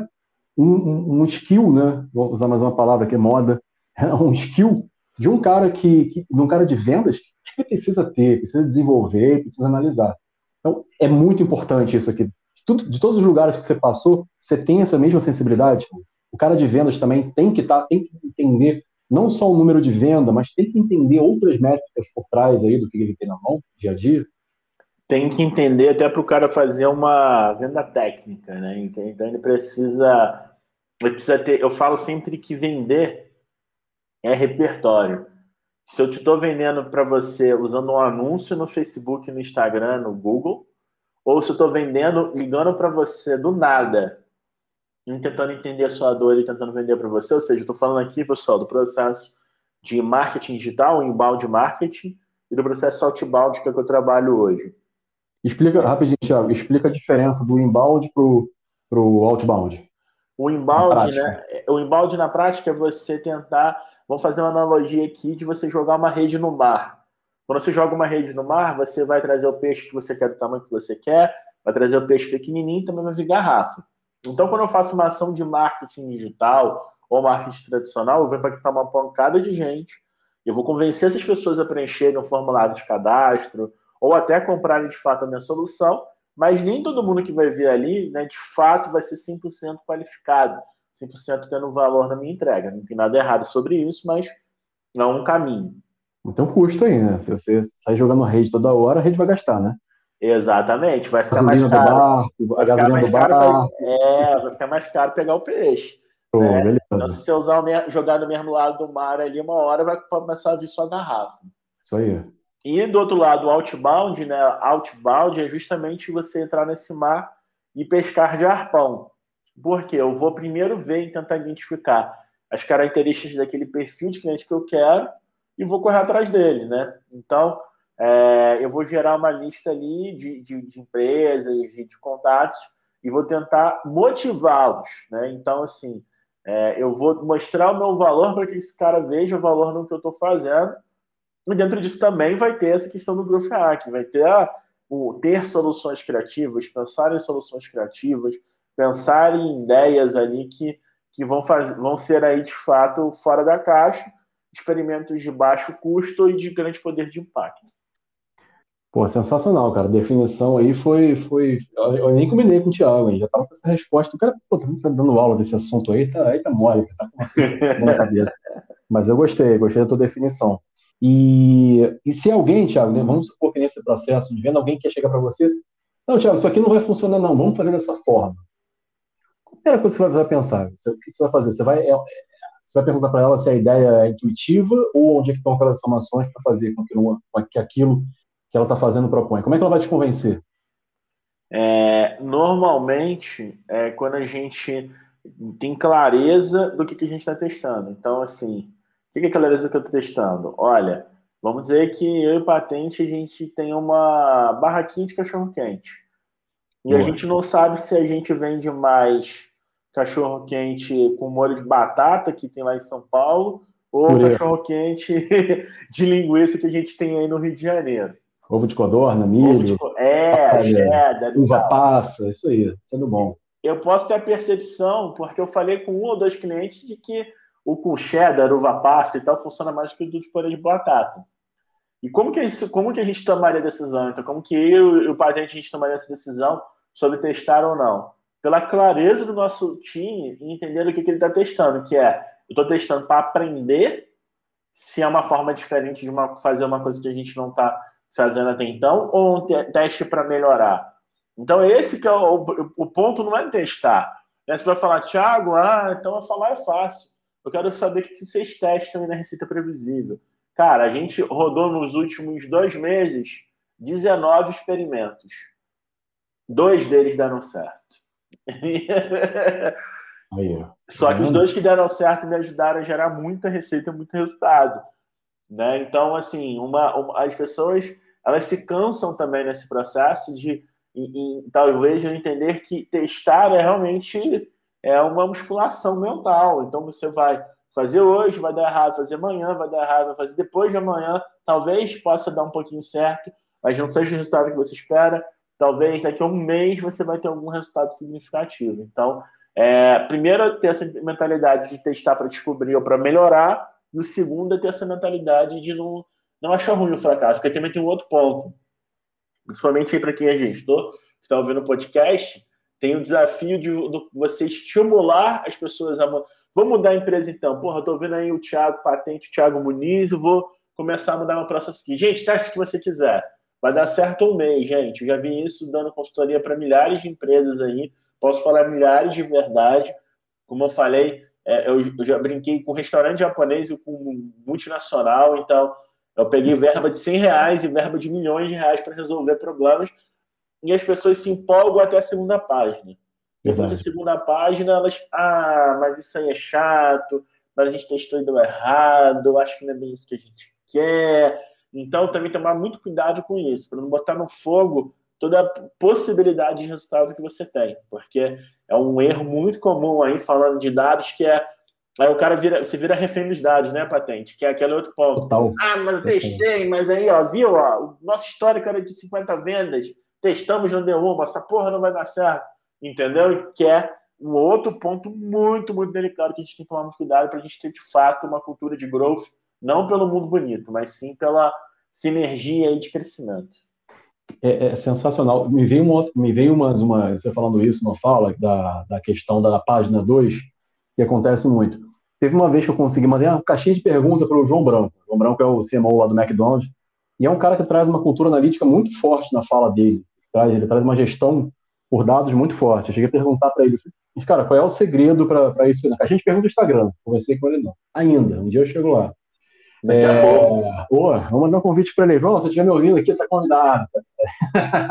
um, um, um skill, né? Vou usar mais uma palavra que é moda, (laughs) um skill de um cara que, que de um cara de vendas que precisa ter, precisa desenvolver, precisa analisar. Então, é muito importante isso aqui. De, tudo, de todos os lugares que você passou, você tem essa mesma sensibilidade. O cara de vendas também tem que tá, tem que entender não só o número de venda, mas tem que entender outras métricas por trás aí do que ele tem na mão, dia a dia. Tem que entender até para o cara fazer uma venda técnica, né? Então ele precisa, ele precisa ter. Eu falo sempre que vender é repertório. Se eu te estou vendendo para você usando um anúncio no Facebook, no Instagram, no Google, ou se eu estou vendendo, ligando para você do nada, tentando entender a sua dor e tentando vender para você, ou seja, estou falando aqui, pessoal, do processo de marketing digital, inbound marketing, e do processo outbound que é que eu trabalho hoje. Explica rapidinho, Thiago, explica a diferença do inbound para o outbound. O inbound, né? O inbound na prática é você tentar Vamos fazer uma analogia aqui de você jogar uma rede no mar. Quando você joga uma rede no mar, você vai trazer o peixe que você quer do tamanho que você quer, vai trazer o peixe pequenininho e também vai vir garrafa. Então, quando eu faço uma ação de marketing digital ou marketing tradicional, eu vou impactar uma pancada de gente, eu vou convencer essas pessoas a preencherem um formulário de cadastro ou até comprarem de fato a minha solução, mas nem todo mundo que vai vir ali, né, de fato, vai ser 100% qualificado. 100% tendo valor na minha entrega. Não tem nada errado sobre isso, mas é um caminho. Então custo aí, né? Se você sair jogando rede toda hora, a rede vai gastar, né? Exatamente, vai ficar mais caro. Barco, vai ficar mais caro vai, é, vai ficar mais caro pegar o peixe. Pô, né? Então, se você usar jogar do mesmo lado do mar ali, uma hora vai começar a vir sua garrafa. Isso aí. E do outro lado, o outbound, né? Outbound é justamente você entrar nesse mar e pescar de arpão. Porque eu vou primeiro ver e tentar identificar as características daquele perfil de cliente que eu quero e vou correr atrás dele, né? Então, é, eu vou gerar uma lista ali de, de, de empresas, de, de, contatos e vou tentar motivá-los, né? Então, assim, é, eu vou mostrar o meu valor para que esse cara veja o valor no que eu estou fazendo e dentro disso também vai ter essa questão do growth hack, vai ter a, o ter soluções criativas, pensar em soluções criativas, pensar em ideias ali que, que vão, fazer, vão ser aí de fato fora da caixa, experimentos de baixo custo e de grande poder de impacto. Pô, sensacional, cara. A definição aí foi. foi... Eu nem combinei com o Thiago, hein? já tava com essa resposta. O cara, pô, tá dando aula desse assunto aí, tá, aí tá mole, tá com uma na cabeça. Mas eu gostei, gostei da tua definição. E, e se alguém, Thiago, né, vamos supor que nesse processo de venda, alguém quer chegar para você, não, Thiago, isso aqui não vai funcionar, não, vamos fazer dessa forma primeira coisa que você vai pensar? O que você vai fazer? Você vai, é, você vai perguntar para ela se a ideia é intuitiva ou onde é que estão aquelas informações para fazer com que, com que aquilo que ela está fazendo propõe. Como é que ela vai te convencer? É, normalmente, é, quando a gente tem clareza do que, que a gente está testando. Então, assim, o que, é clareza do que eu estou testando? Olha, vamos dizer que eu e Patente a gente tem uma barraquinha de cachorro-quente. E Boa. a gente não sabe se a gente vende mais cachorro-quente com molho de batata, que tem lá em São Paulo, ou cachorro-quente (laughs) de linguiça que a gente tem aí no Rio de Janeiro. Ovo de codorna, milho. De... É, cheddar. Uva passa, isso aí, sendo bom. Eu posso ter a percepção, porque eu falei com um ou dois clientes, de que o com cheddar, uva passa e tal, funciona mais do que o de purê de batata. E como que, isso, como que a gente tomaria a decisão? Então, como que eu e o patente a gente tomaria essa decisão sobre testar ou não? Pela clareza do nosso time e entender o que, que ele está testando, que é, eu estou testando para aprender se é uma forma diferente de uma, fazer uma coisa que a gente não está fazendo até então, ou um teste para melhorar. Então, esse que é o, o ponto, não é testar. Né? Você vai falar, Thiago, ah, então eu falar é fácil. Eu quero saber o que vocês testam na receita previsível. Cara, a gente rodou nos últimos dois meses 19 experimentos. Dois deles deram certo. (laughs) Aí, Só que os dois que deram certo me ajudaram a gerar muita receita, muito resultado. Né? Então, assim, uma, uma, as pessoas elas se cansam também nesse processo de em, em, talvez entender que testar é realmente é uma musculação mental. Então você vai fazer hoje, vai dar errado, fazer amanhã, vai dar errado, vai fazer depois de amanhã, talvez possa dar um pouquinho certo, mas não seja o resultado que você espera. Talvez daqui a um mês você vai ter algum resultado significativo. Então, é, primeiro ter essa mentalidade de testar para descobrir ou para melhorar, e o segundo é ter essa mentalidade de não, não achar ruim o fracasso, porque também tem um outro ponto, principalmente aí para quem é gestor, que está ouvindo o podcast, tem o desafio de, de, você estimular as pessoas a. Vou mudar a empresa então. Porra, eu tô vendo aí o Thiago Patente, o Thiago Muniz, eu vou começar a mudar meu processo aqui. Gente, teste o que você quiser. Vai dar certo um mês, gente. Eu já vi isso dando consultoria para milhares de empresas aí. Posso falar milhares de verdade. Como eu falei, é, eu, eu, já brinquei com restaurante japonês e com multinacional, então eu peguei verba de 100 reais e verba de milhões de reais para resolver problemas e as pessoas se empolgam até a segunda página. Depois da segunda página, elas, ah, mas isso aí é chato, mas a gente testou e deu errado, acho que não é bem isso que a gente quer. Então, também tomar muito cuidado com isso, para não botar no fogo toda a possibilidade de resultado que você tem, porque é um erro muito comum aí, falando de dados, que é Aí o cara vira, você vira refém dos dados, né, patente? Que é aquele outro ponto. Total. Ah, mas eu testei, mas aí, ó, viu, ó, o nosso histórico era de 50 vendas, testamos, não deu uma, essa porra não vai dar certo, entendeu? Que é um outro ponto muito, muito delicado que a gente tem que tomar muito cuidado para a gente ter, de fato, uma cultura de growth, não pelo mundo bonito, mas sim pela sinergia de crescimento. É, é, sensacional. Me veio, outro, me veio umas, uma, você falando isso, não fala, da, da questão da página 2, que acontece muito. Teve uma vez que eu consegui mandar uma caixinha de pergunta para o João Branco. O João Branco é o CMO lá do McDonald's, e é um cara que traz uma cultura analítica muito forte na fala dele. Tá? Ele traz uma gestão por dados muito forte. Eu cheguei a perguntar para ele, mas, cara, qual é o segredo para isso? A gente pergunta no Instagram, conversei com ele não. Ainda, um dia eu chego lá. Daqui a é... pouco. vamos mandar um convite para ele. João, se você estiver me ouvindo aqui, está convidado.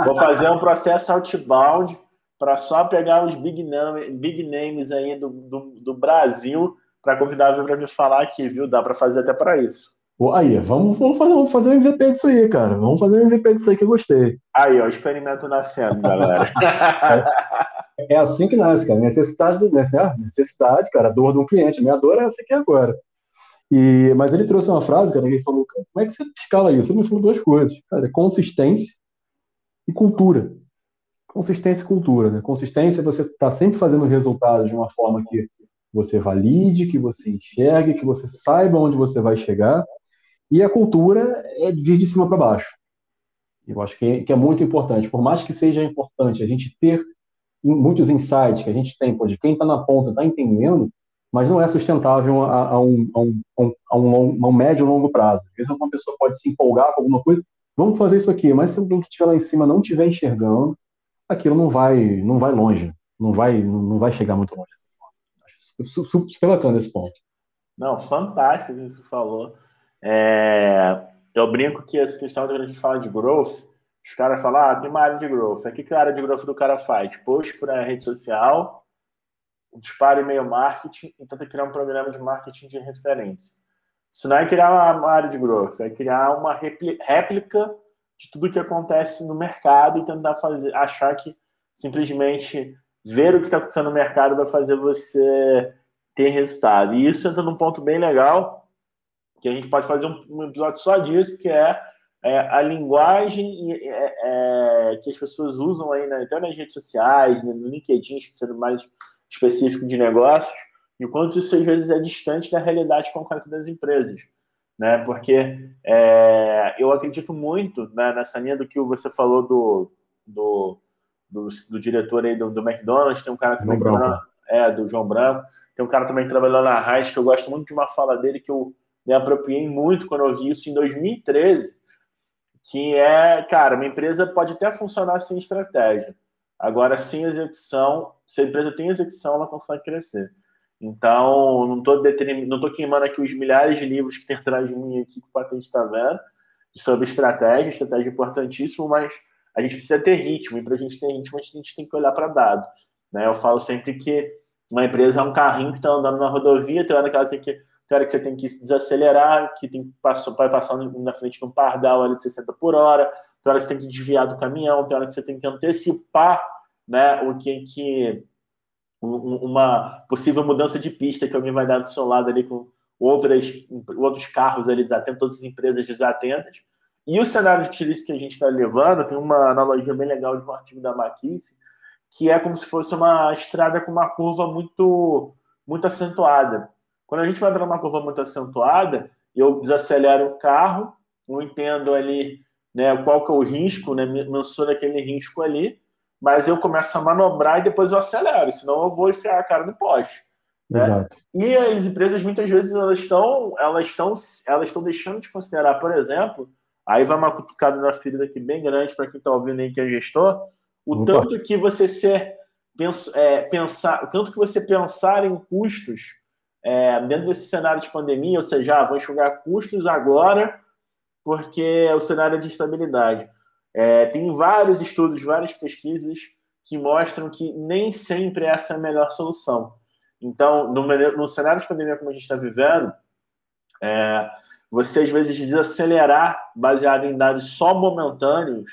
Vou fazer um processo outbound para só pegar os big, name, big names aí do, do, do Brasil para convidar para me falar aqui, viu? Dá para fazer até para isso. Aí, vamos, vamos, fazer, vamos fazer um MVP disso aí, cara. Vamos fazer um MVP disso aí que eu gostei. Aí, ó, experimento nascendo, galera. é, é, assim que nasce, cara. Necessidade, né? necessidade, cara, a dor de um cliente. Minha dor é essa aqui agora. E, mas ele trouxe uma frase, cara, que ele falou, como é que você escala isso? Ele me falou duas coisas, cara, é consistência e cultura consistência e cultura. Né? Consistência é você está sempre fazendo resultados de uma forma que você valide, que você enxergue, que você saiba onde você vai chegar. E a cultura é vir de cima para baixo. Eu acho que é, que é, muito importante. Por mais que seja importante a gente ter muitos insights que a gente tem, de quem está na ponta está entendendo, mas não é sustentável a, a, um, a, um, a, um, a um médio e longo prazo. Às vezes uma pessoa pode se empolgar com alguma coisa, vamos fazer isso aqui, mas se alguém que estiver lá em cima não estiver enxergando, aquilo não vai, não vai longe, não vai, não vai chegar muito longe dessa forma. Acho super, bacana esse ponto. Não, fantástico isso que você falou. É, eu brinco que essa questão quando a gente fala de growth, os caras falam, ah, tem uma área de growth. O que, que a área de growth do cara faz? Post para rede social, disparo e-mail marketing e tenta criar um programa de marketing de referência. Isso não é criar uma área de growth, é criar uma réplica de tudo que acontece no mercado e tentar fazer, achar que simplesmente ver o que está acontecendo no mercado vai fazer você ter resultado. E isso entra num ponto bem legal, que a gente pode fazer um, um episódio só disso, que é, é a linguagem é, é, que as pessoas usam aí, né, até nas redes sociais, no LinkedIn, sendo mais específico de negócios, e o quanto isso às vezes é distante da realidade concreta das empresas. Né? Porque é, eu acredito muito né, nessa linha do que você falou do, do, do, do diretor aí do, do, McDonald's, tem um cara também que é, do João Branco, tem um cara também que trabalhou na Raiz, que eu gosto muito de uma fala dele que eu me apropriei muito quando eu vi isso em 2013, que é, cara, uma empresa pode até funcionar sem estratégia, agora sem execução, se a empresa tem execução, ela consegue crescer. Então, não estou não tô queimando aqui os milhares de livros que tem atrás de mim aqui que o Patente está vendo, sobre estratégia, estratégia importantíssimo, mas a gente precisa ter ritmo, e para a gente ter ritmo, a gente tem que olhar para dado. Né? Eu falo sempre que uma empresa é um carrinho que está andando na rodovia, tem hora que ela tem que. Tem hora que você tem que desacelerar, que tem passar, vai passando na frente de um pardal ali de 60 por hora, tem hora que você tem que desviar do caminhão, tem hora que você tem que antecipar né, o que, que uma possível mudança de pista que alguém vai dar do seu lado ali com outras, outros carros ali desatentos, todas as empresas desatentas. E o cenário de turismo que a gente está levando tem uma analogia bem legal de um artigo da McKinsey, que é como se fosse uma estrada com uma curva muito, muito acentuada. Quando a gente vai para uma curva muito acentuada, eu desacelero o carro, eu entendo ali né, qual que é o risco, né, mensuro aquele risco ali, mas eu começo a manobrar e depois eu acelero, senão eu vou enfiar a cara no poste. Né? Exato. E as empresas muitas vezes elas estão, elas estão, elas estão deixando de considerar, por exemplo, aí vai uma cutucada na ferida aqui bem grande para quem está ouvindo aí que é gestor, o Opa. tanto que você ser é, pensar, o tanto que você pensar em custos é, dentro desse cenário de pandemia, ou seja, ah, vou enxugar custos agora porque é o cenário de estabilidade. É, tem vários estudos, várias pesquisas que mostram que nem sempre essa é a melhor solução. Então, no, no cenário de pandemia como a gente está vivendo, é, você às vezes desacelerar baseado em dados só momentâneos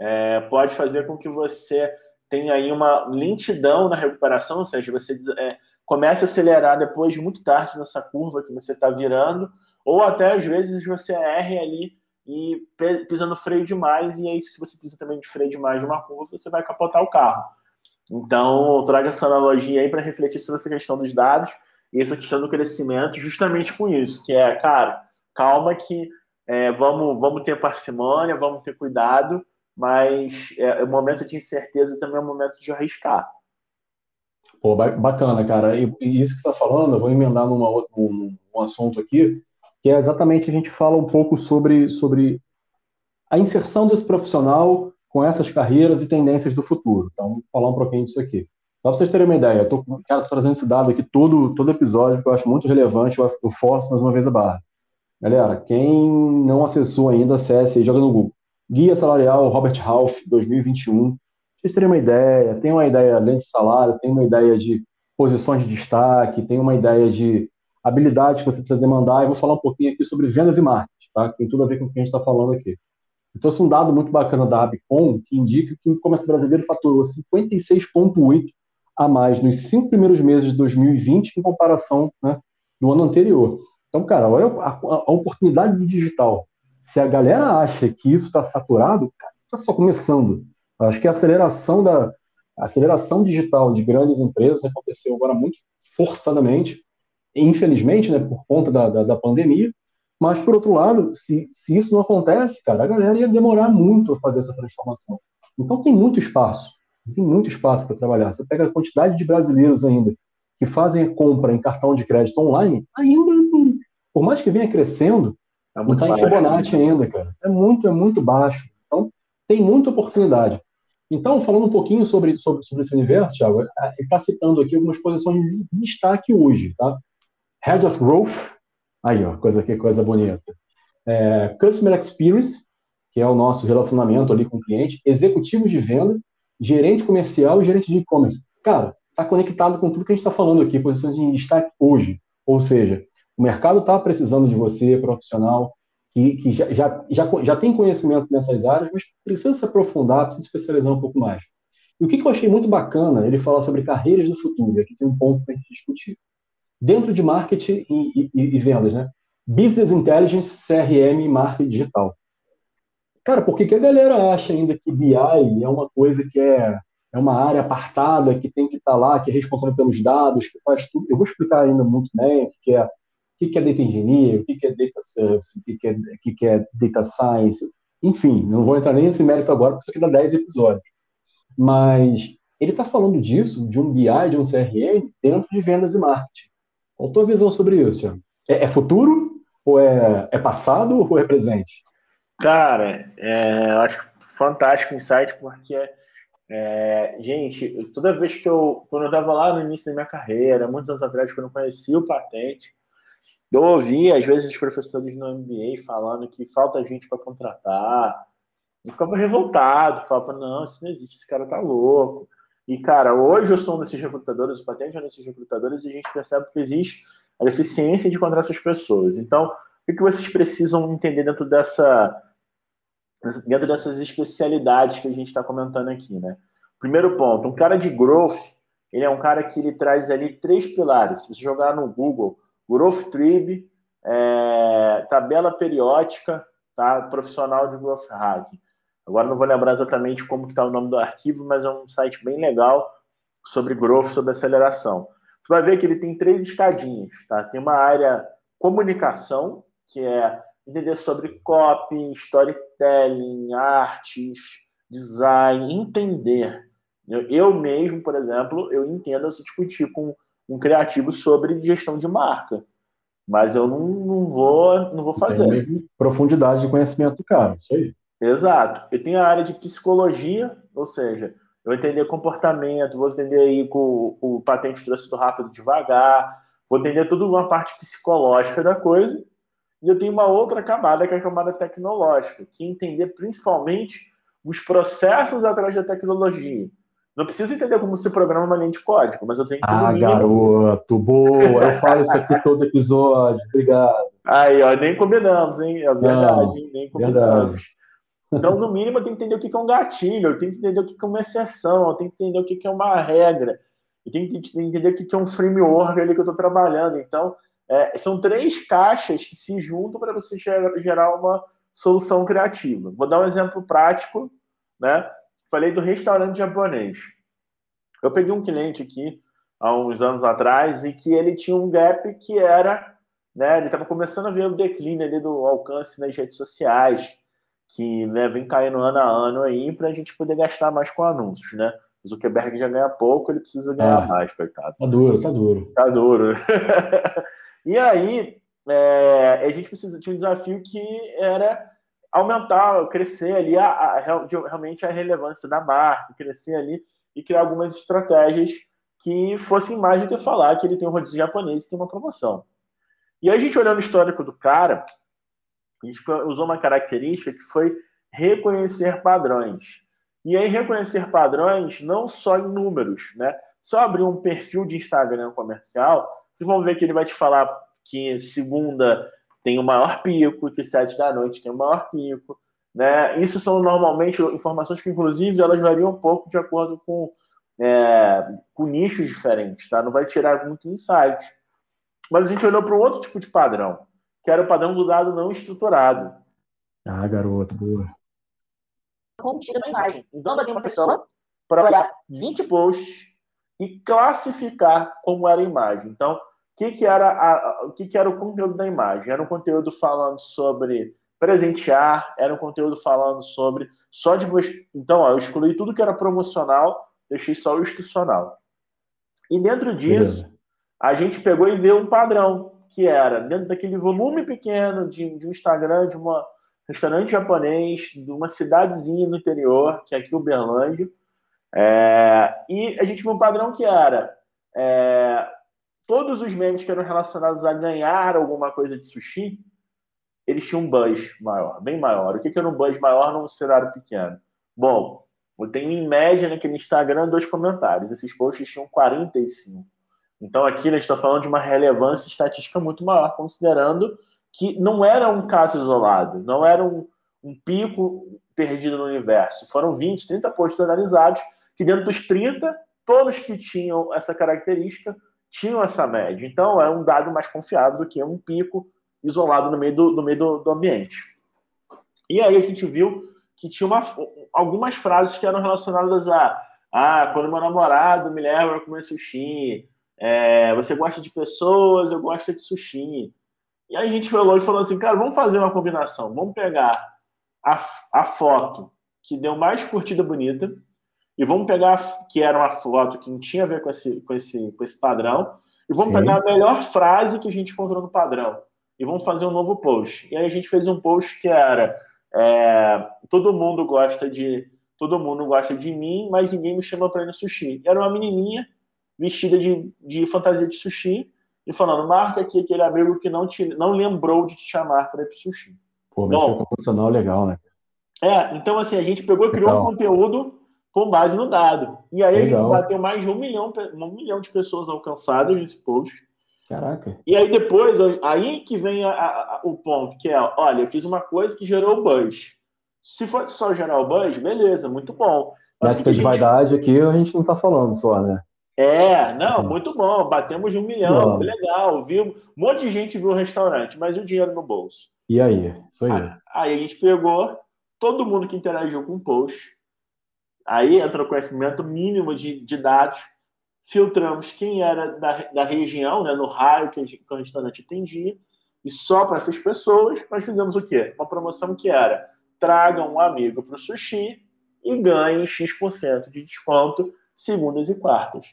é, pode fazer com que você tenha aí uma lentidão na recuperação, ou seja, você é, comece a acelerar depois muito tarde nessa curva que você está virando, ou até às vezes você erre ali e pisando freio demais, e aí se você pisa também de freio demais de uma curva, você vai capotar o carro. Então, eu trago essa analogia aí para refletir sobre essa questão dos dados e essa questão do crescimento, justamente com isso, que é, cara, calma que é, vamos, vamos ter parcimônia, vamos ter cuidado, mas é, é, o momento de incerteza também é o momento de arriscar. Pô, bacana, cara. E, isso que você está falando, eu vou emendar numa, num, num assunto aqui, que é exatamente a gente fala um pouco sobre, sobre a inserção desse profissional com essas carreiras e tendências do futuro. Então, vou falar um pouquinho disso aqui. Só para vocês terem uma ideia, eu tô trazendo esse dado aqui todo, todo episódio, que eu acho muito relevante, eu, eu forço mais uma vez a barra. Galera, quem não acessou ainda, acesse e joga no Google. Guia Salarial Robert Half 2021. Vocês terem uma ideia, tem uma ideia além de salário, tem uma ideia de posições de destaque, tem uma ideia de habilidades que você precisa demandar, e vou falar um pouquinho aqui sobre vendas e marketing, tá? tem tudo a ver com o que a gente está falando aqui. Esse é um dado muito bacana da Abcom, que indica que o comércio brasileiro faturou 56,8% a mais nos cinco primeiros meses de 2020 em comparação né, do ano anterior. Então, cara, olha a, a, a oportunidade do digital. Se a galera acha que isso está saturado, está só começando. Eu acho que a aceleração da a aceleração digital de grandes empresas aconteceu agora muito forçadamente infelizmente, né, por conta da, da, da, pandemia. Mas, por outro lado, se, se isso não acontece, cara, a galera ia demorar muito a fazer essa transformação. Então, tem muito espaço, tem muito espaço para trabalhar. Você pega a quantidade de brasileiros ainda que fazem a compra em cartão de crédito online, ainda, por mais que venha crescendo, é não está em Fibonacci né? ainda, cara. É muito, é muito baixo. Então, tem muita oportunidade. Então, falando um pouquinho sobre, sobre, sobre esse universo, Thiago, ele está citando aqui algumas posições de destaque hoje, tá? Head of Growth, aí ó, coisa que coisa bonita. É, Customer Experience, que é o nosso relacionamento ali com o cliente, executivo de venda, gerente comercial e gerente de e-commerce. Cara, está conectado com tudo que a gente está falando aqui, posições de destaque hoje. Ou seja, o mercado está precisando de você, profissional, que, que já, já, já, já tem conhecimento nessas áreas, mas precisa se aprofundar, precisa se especializar um pouco mais. E o que, que eu achei muito bacana, ele fala sobre carreiras do futuro, aqui tem um ponto para a gente discutir. Dentro de marketing e, e, e vendas, né? Business Intelligence, CRM e marketing digital. Cara, por que, a galera acha ainda que BI é uma coisa que é, é uma área apartada, que tem que estar tá lá, que é responsável pelos dados, que faz tudo? Eu vou explicar ainda muito bem o que é o que é data engineer, o que é data service, o que é, o que é data science, enfim, não vou entrar nem nesse mérito agora, porque isso aqui dá 10 episódios. Mas ele está falando disso, de um BI, de um CRM, dentro de vendas e marketing. Qual a tua visão sobre isso? É, é futuro? Ou é, é passado ou é presente? Cara, é, eu acho fantástico o insight, porque, é, gente, toda vez que eu, quando eu estava lá no início da minha carreira, muitos anos atrás, quando eu conheci o patente, eu ouvia, às vezes, os professores no MBA falando que falta gente para contratar. Eu ficava revoltado, falava, não, isso não existe, esse cara tá louco. E, cara, hoje eu sou um desses recrutadores, o patente é um desses recrutadores, e a gente percebe que existe a deficiência de contratar essas pessoas. Então, o que vocês precisam entender dentro dessa dentro dessas especialidades que a gente está comentando aqui, né? Primeiro ponto, um cara de growth, ele é um cara que ele traz ali três pilares. Se você jogar no Google Growth Trib, é, tabela periódica, tá? Profissional de Growth Hacking. Agora não vou lembrar exatamente como está o nome do arquivo, mas é um site bem legal sobre growth, sobre aceleração. Você vai ver que ele tem três escadinhas, tá? Tem uma área comunicação, que é entender sobre copy, storytelling, artes, design, entender. Eu, eu mesmo, por exemplo, eu entendo se discutir com um criativo sobre gestão de marca. Mas eu não, não vou não vou fazer. Tem profundidade de conhecimento do cara, isso aí. Exato. Eu tenho a área de psicologia, ou seja, eu vou entender comportamento, vou entender aí com o, o patente trânsito rápido devagar, vou entender tudo uma parte psicológica da coisa. E eu tenho uma outra camada, que é a camada tecnológica, que é entender principalmente os processos atrás da tecnologia. Não preciso entender como se programa uma linha de código, mas eu tenho que. Ah, garoto, boa! Eu falo isso aqui todo episódio, obrigado. Aí, ó, nem combinamos, hein? É verdade, Não, nem combinamos. Verdade. Então, no mínimo, eu tenho que entender o que é um gatilho, eu tenho que entender o que é uma exceção, eu tenho que entender o que é uma regra, eu tenho que entender o que é um framework ali que eu estou trabalhando. Então, é, são três caixas que se juntam para você gerar uma solução criativa. Vou dar um exemplo prático, né? Falei do restaurante japonês. Eu peguei um cliente aqui há uns anos atrás e que ele tinha um gap que era, né, ele estava começando a ver o declínio ali do alcance nas redes sociais, que né, vem caindo ano a ano aí para a gente poder gastar mais com anúncios, né? O Zuckerberg já ganha pouco, ele precisa ganhar é, mais, coitado. Tá duro, tá duro. Tá duro. (laughs) e aí, é, a gente precisa tinha um desafio que era aumentar, crescer ali a, a, realmente a relevância da marca, crescer ali e criar algumas estratégias que fossem mais do que falar que ele tem um rodízio japonês e tem uma promoção. E aí a gente olhando o histórico do cara, a gente usou uma característica que foi reconhecer padrões. E aí reconhecer padrões não só em números, né? Só abrir um perfil de Instagram comercial, vocês vão ver que ele vai te falar que segunda tem o maior pico, que sete da noite tem o maior pico. Né? Isso são normalmente informações que, inclusive, elas variam um pouco de acordo com, é, com nichos diferentes, tá? Não vai tirar muito insight. Mas a gente olhou para um outro tipo de padrão, que era o padrão do dado não estruturado. Ah, garoto, boa. Contida na imagem. Então, eu tenho uma pessoa para olhar 20 posts e classificar como era a imagem. Então, que, que, era a, o que, que era o conteúdo da imagem? Era um conteúdo falando sobre presentear, era um conteúdo falando sobre só de então ó, eu excluí tudo que era promocional, deixei só o institucional. E dentro disso, Beleza. a gente pegou e viu um padrão que era dentro daquele volume pequeno de, de um Instagram de um restaurante japonês de uma cidadezinha no interior, que é aqui Uberlândia, é, e a gente viu um padrão que era é, todos os memes que eram relacionados a ganhar alguma coisa de sushi, eles tinham um buzz maior, bem maior. O que, que era um buzz maior num cenário pequeno? Bom, eu tenho em média naquele Instagram dois comentários. Esses posts tinham 45. Então aqui a gente está falando de uma relevância estatística muito maior, considerando que não era um caso isolado, não era um, um pico perdido no universo. Foram 20, 30 posts analisados, que dentro dos 30, todos que tinham essa característica tinham essa média. Então é um dado mais confiável do que um pico isolado no meio do, no meio do, do ambiente. E aí a gente viu que tinha uma, algumas frases que eram relacionadas a ah, quando meu namorado me leva a comer sushi, é, você gosta de pessoas, eu gosto de sushi. E aí a gente falou e falou assim, cara, vamos fazer uma combinação, vamos pegar a, a foto que deu mais curtida bonita e vamos pegar que era uma foto que não tinha a ver com esse, com esse, com esse padrão e vamos Sim. pegar a melhor frase que a gente encontrou no padrão e vamos fazer um novo post. E aí a gente fez um post que era é, todo mundo gosta de todo mundo gosta de mim, mas ninguém me chama para ir no sushi. Era uma menininha vestida de, de fantasia de sushi e falando, marca aqui aquele amigo que não, te, não lembrou de te chamar para ir para sushi. Pô, mexeu com profissional legal, né? É, então assim, a gente pegou e criou legal. um conteúdo com base no dado. E aí legal. a gente bateu mais de um milhão, um milhão de pessoas alcançadas nesse post. Caraca. E aí depois, aí que vem a, a, o ponto, que é, olha, eu fiz uma coisa que gerou buzz. Se fosse só gerar o buzz, beleza, muito bom. Métrica de gente... vaidade aqui a gente não está falando só, né? É, não, muito bom. Batemos de um milhão, legal. Viu? Um monte de gente viu o restaurante, mas e o dinheiro no bolso? E aí? Isso aí. aí. Aí a gente pegou todo mundo que interagiu com o post. Aí entra o conhecimento mínimo de, de dados filtramos quem era da, da região, né, no raio que, que o restaurante atendia, e só para essas pessoas nós fizemos o quê? Uma promoção que era traga um amigo para o sushi e ganhe X% de desconto segundas e quartas.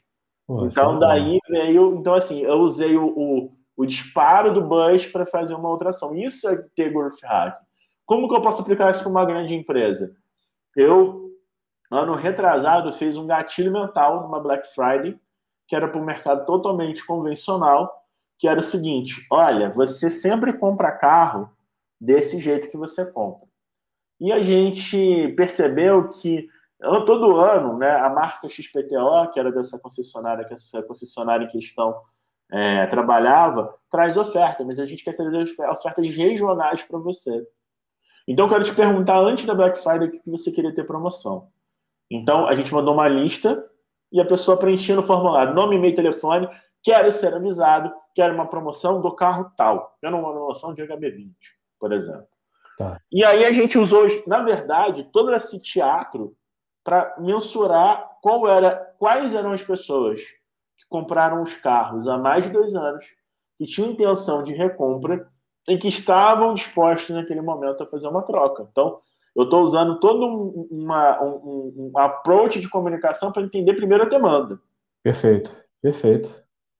Então, daí veio. Então, assim, eu usei o, o, o disparo do Buzz para fazer uma outra ação. Isso é ter growth. Como que eu posso aplicar isso para uma grande empresa? Eu ano retrasado, fez um gatilho mental numa Black Friday, que era para o mercado totalmente convencional, que era o seguinte: olha, você sempre compra carro desse jeito que você compra. E a gente percebeu que todo ano, né, a marca XPTO, que era dessa concessionária, que essa concessionária em questão é, trabalhava, traz oferta, mas a gente quer trazer ofertas regionais para você. Então, eu quero te perguntar, antes da Black Friday, o que você queria ter promoção? Então, a gente mandou uma lista e a pessoa preenchia no formulário nome, e-mail, telefone, quero ser avisado, quero uma promoção do carro tal, quero uma promoção de HB20, por exemplo. Tá. E aí a gente usou, na verdade, todo esse teatro para mensurar qual era, quais eram as pessoas que compraram os carros há mais de dois anos, que tinham intenção de recompra e que estavam dispostos naquele momento a fazer uma troca. Então, eu estou usando todo um, uma, um, um approach de comunicação para entender primeiro a demanda. Perfeito, perfeito.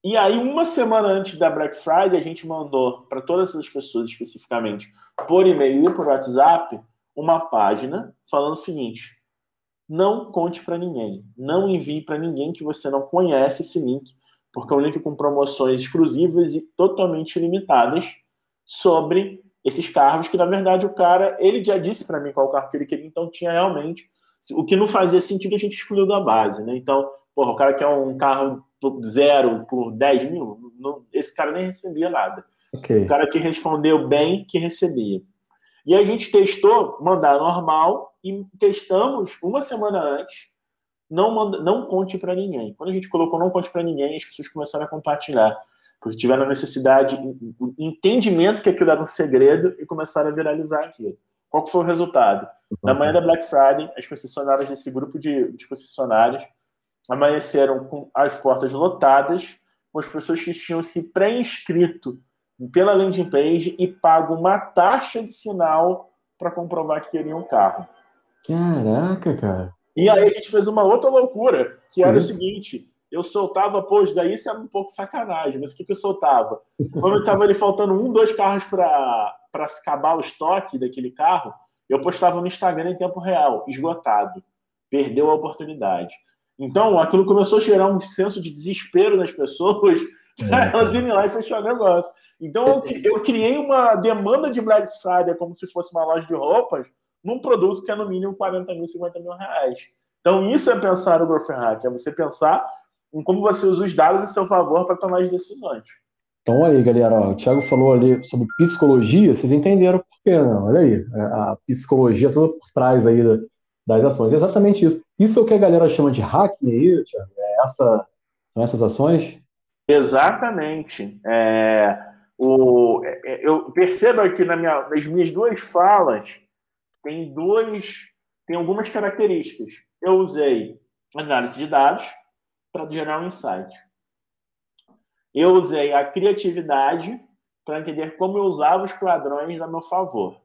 E aí, uma semana antes da Black Friday, a gente mandou para todas as pessoas, especificamente, por e-mail e por WhatsApp, uma página falando o seguinte: não conte para ninguém, não envie para ninguém que você não conhece esse link, porque é um link com promoções exclusivas e totalmente limitadas sobre esses carros que, na verdade, o cara, ele já disse para mim qual carro que ele queria, então tinha realmente. O que não fazia sentido a gente excluiu da base, né? Então, porra, o cara quer um carro zero por 10 mil, não, esse cara nem recebia nada. Okay. O cara que respondeu bem, que recebia. E a gente testou mandar normal e testamos uma semana antes. Não, manda, não conte para ninguém. Quando a gente colocou não conte para ninguém, as pessoas começaram a compartilhar porque tiveram necessidade, entendimento que aquilo era um segredo e começaram a viralizar aquilo. Qual foi o resultado? Na manhã da Black Friday, as concessionárias desse grupo de, de concessionárias amanheceram com as portas lotadas, com as pessoas que tinham se pré-inscrito pela landing page e pago uma taxa de sinal para comprovar que queriam um carro. Caraca, cara. E aí a gente fez uma outra loucura, que era Isso. o seguinte: eu soltava aí isso era um pouco sacanagem, mas o que, que eu soltava? Quando estava ali faltando um, dois carros para acabar o estoque daquele carro, eu postava no Instagram em tempo real, esgotado. Perdeu a oportunidade. Então, aquilo começou a gerar um senso de desespero nas pessoas (laughs) para elas irem lá e fechar o negócio. Então, eu criei uma demanda de Black Friday como se fosse uma loja de roupas num produto que é no mínimo 40 mil, 50 mil reais. Então, isso é pensar o growth hack, é você pensar em como você usa os dados a seu favor para tomar as decisões. Então, aí, galera, ó, o Thiago falou ali sobre psicologia, vocês entenderam por quê, não? Olha aí, é, a psicologia toda por trás aí das ações. É exatamente isso. Isso é o que a galera chama de hacking aí, Thiago? É essa, são essas ações? Exatamente. É, o, é, é, eu percebo aqui na minha, nas minhas duas falas, tem dois, tem algumas características. Eu usei análise de dados para gerar um insight. Eu usei a criatividade para entender como eu usava os padrões a meu favor.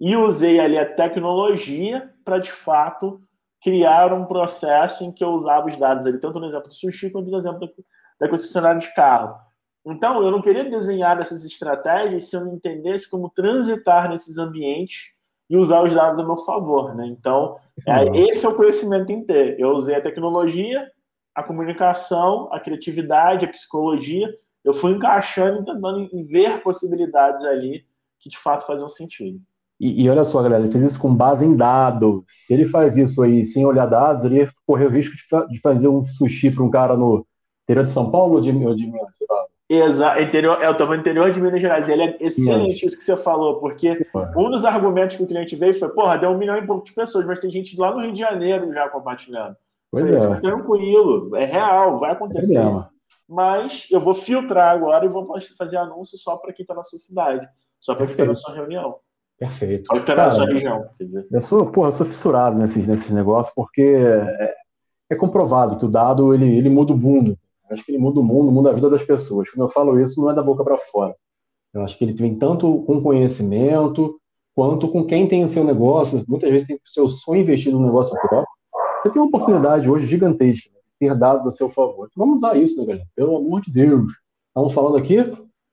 E usei ali a tecnologia para, de fato, criar um processo em que eu usava os dados ali, tanto no exemplo do sushi quanto no exemplo da concessionária de carro. Então, eu não queria desenhar essas estratégias se eu não entendesse como transitar nesses ambientes e usar os dados a meu favor, né? Então, é, esse é o conhecimento em ter. Eu usei a tecnologia, a comunicação, a criatividade, a psicologia. Eu fui encaixando e tentando ver possibilidades ali que de fato faziam sentido. E, e, olha só, galera, ele fez isso com base em dados. Se ele faz isso aí sem olhar dados, ele ia correr o risco de, de fazer um sushi para um cara no interior de São Paulo ou de, ou de Minas? Exato, interior, é, eu estava no interior de Minas Gerais. Ele é excelente isso que você falou, porque um dos argumentos que o cliente veio foi: porra, deu um milhão e pouco de pessoas, mas tem gente lá no Rio de Janeiro já compartilhando. Pois falei, é. Tranquilo, é real, vai acontecer. É mas eu vou filtrar agora e vou fazer anúncio só para quem está na sua cidade, só para quem está na sua reunião. Perfeito. Só está na sua região, quer dizer. Eu sou, porra, eu sou fissurado nesses, nesses negócios, porque é, é comprovado que o dado ele, ele muda o mundo acho que ele muda o mundo, muda a vida das pessoas. Quando eu falo isso, não é da boca para fora. Eu acho que ele vem tanto com conhecimento, quanto com quem tem o seu negócio. Muitas vezes tem o seu sonho investido no negócio próprio. Você tem uma oportunidade hoje gigantesca de ter dados a seu favor. Então vamos usar isso, né, galera? Pelo amor de Deus. Estamos falando aqui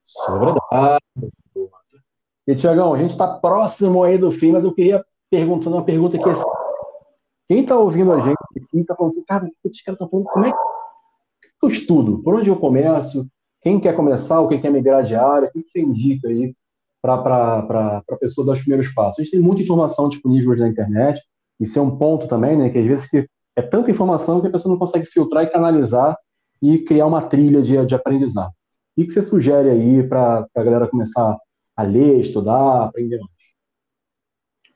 sobre dados. E, Tiagão, a gente está próximo aí do fim, mas eu queria perguntar uma pergunta que é quem está ouvindo a gente quem está falando assim, cara, esses caras estão falando, como é que eu estudo? Por onde eu começo? Quem quer começar ou quem quer migrar de área? O que você indica aí para a pessoa dar os primeiros passos? A gente tem muita informação disponível na internet, isso é um ponto também, né? Que às vezes que é tanta informação que a pessoa não consegue filtrar e canalizar e criar uma trilha de, de aprendizado. O que você sugere aí para a galera começar a ler, estudar, aprender mais?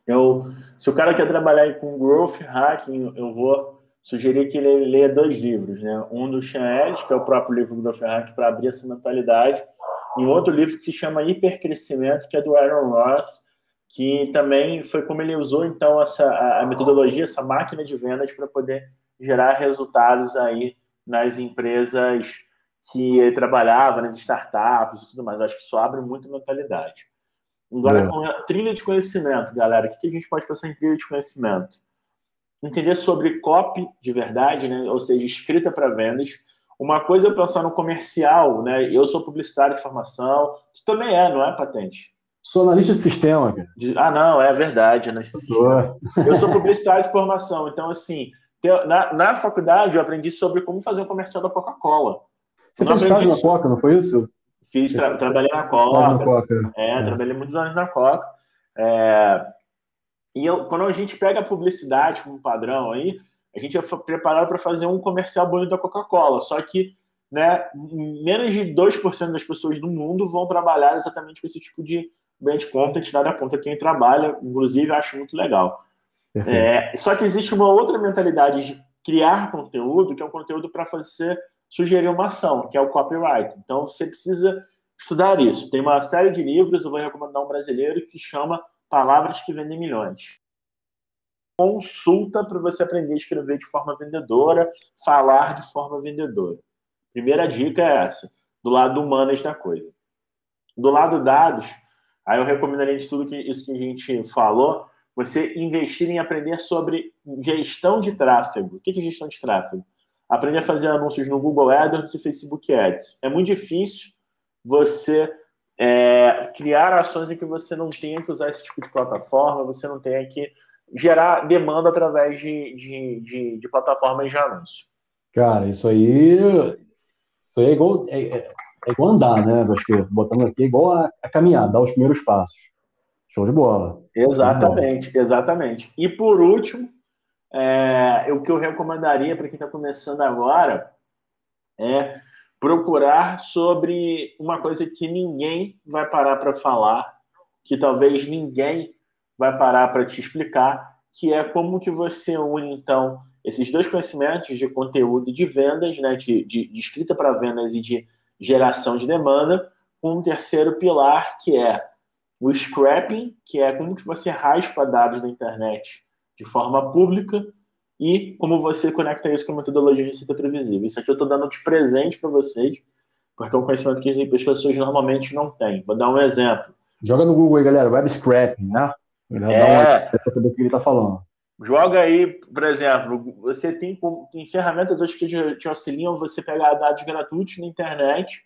Eu, se o cara quer trabalhar com growth hacking, eu vou sugerir que ele leia dois livros, né? Um do Sean Ellis, que é o próprio livro do Ferrari para abrir essa mentalidade, e um outro livro que se chama Hipercrescimento, que é do Aaron Ross, que também foi como ele usou então essa a metodologia, essa máquina de vendas para poder gerar resultados aí nas empresas que ele trabalhava, nas startups e tudo mais. Eu acho que isso abre muito mentalidade. Agora, é. com a trilha de conhecimento, galera, o que a gente pode pensar em trilha de conhecimento? Entender sobre copy de verdade, né? ou seja, escrita para vendas. Uma coisa é pensar no comercial, né? Eu sou publicitário de formação, tu também é, não é, Patente? Sou analista de sistema, cara. Ah, não, é verdade, analista de sistema. Eu sou publicitário de formação, então, assim, na, na faculdade eu aprendi sobre como fazer o um comercial da Coca-Cola. Você fez estágio na Coca, não foi isso? Fiz, tra trabalhei na Coca. Na Coca. É, é, trabalhei muitos anos na Coca. É, e eu, quando a gente pega a publicidade como padrão aí, a gente é preparado para fazer um comercial bonito da Coca-Cola. Só que né, menos de 2% das pessoas do mundo vão trabalhar exatamente com esse tipo de brand content, nada contra quem trabalha, inclusive acho muito legal. É, só que existe uma outra mentalidade de criar conteúdo, que é um conteúdo para fazer sugerir uma ação, que é o copyright. Então você precisa estudar isso. Tem uma série de livros, eu vou recomendar um brasileiro que se chama Palavras que vendem milhões. Consulta para você aprender a escrever de forma vendedora, falar de forma vendedora. Primeira dica é essa, do lado humanas da coisa. Do lado dados, aí eu recomendaria de tudo que isso que a gente falou, você investir em aprender sobre gestão de tráfego. O que é gestão de tráfego? Aprender a fazer anúncios no Google AdWords e Facebook Ads. É muito difícil você é, criar ações em que você não tenha que usar esse tipo de plataforma, você não tenha que gerar demanda através de, de, de, de plataformas de anúncio. Cara, isso aí, isso aí é igual, é, é, é igual andar, né? Que botando aqui é igual a, a caminhar, dar os primeiros passos. Show de bola. Exatamente, de bola. exatamente. E por último, é, o que eu recomendaria para quem está começando agora é procurar sobre uma coisa que ninguém vai parar para falar, que talvez ninguém vai parar para te explicar, que é como que você une, então, esses dois conhecimentos de conteúdo de vendas, né, de, de, de escrita para vendas e de geração de demanda, com um terceiro pilar, que é o scrapping, que é como que você raspa dados na internet de forma pública e como você conecta isso com a metodologia de receita previsível. Isso aqui eu estou dando de presente para vocês, porque é um conhecimento que as pessoas normalmente não têm. Vou dar um exemplo. Joga no Google aí, galera, web scrapping, né? É. Para saber o que ele está falando. Joga aí, por exemplo, você tem, tem ferramentas hoje que te, te auxiliam você pegar dados gratuitos na internet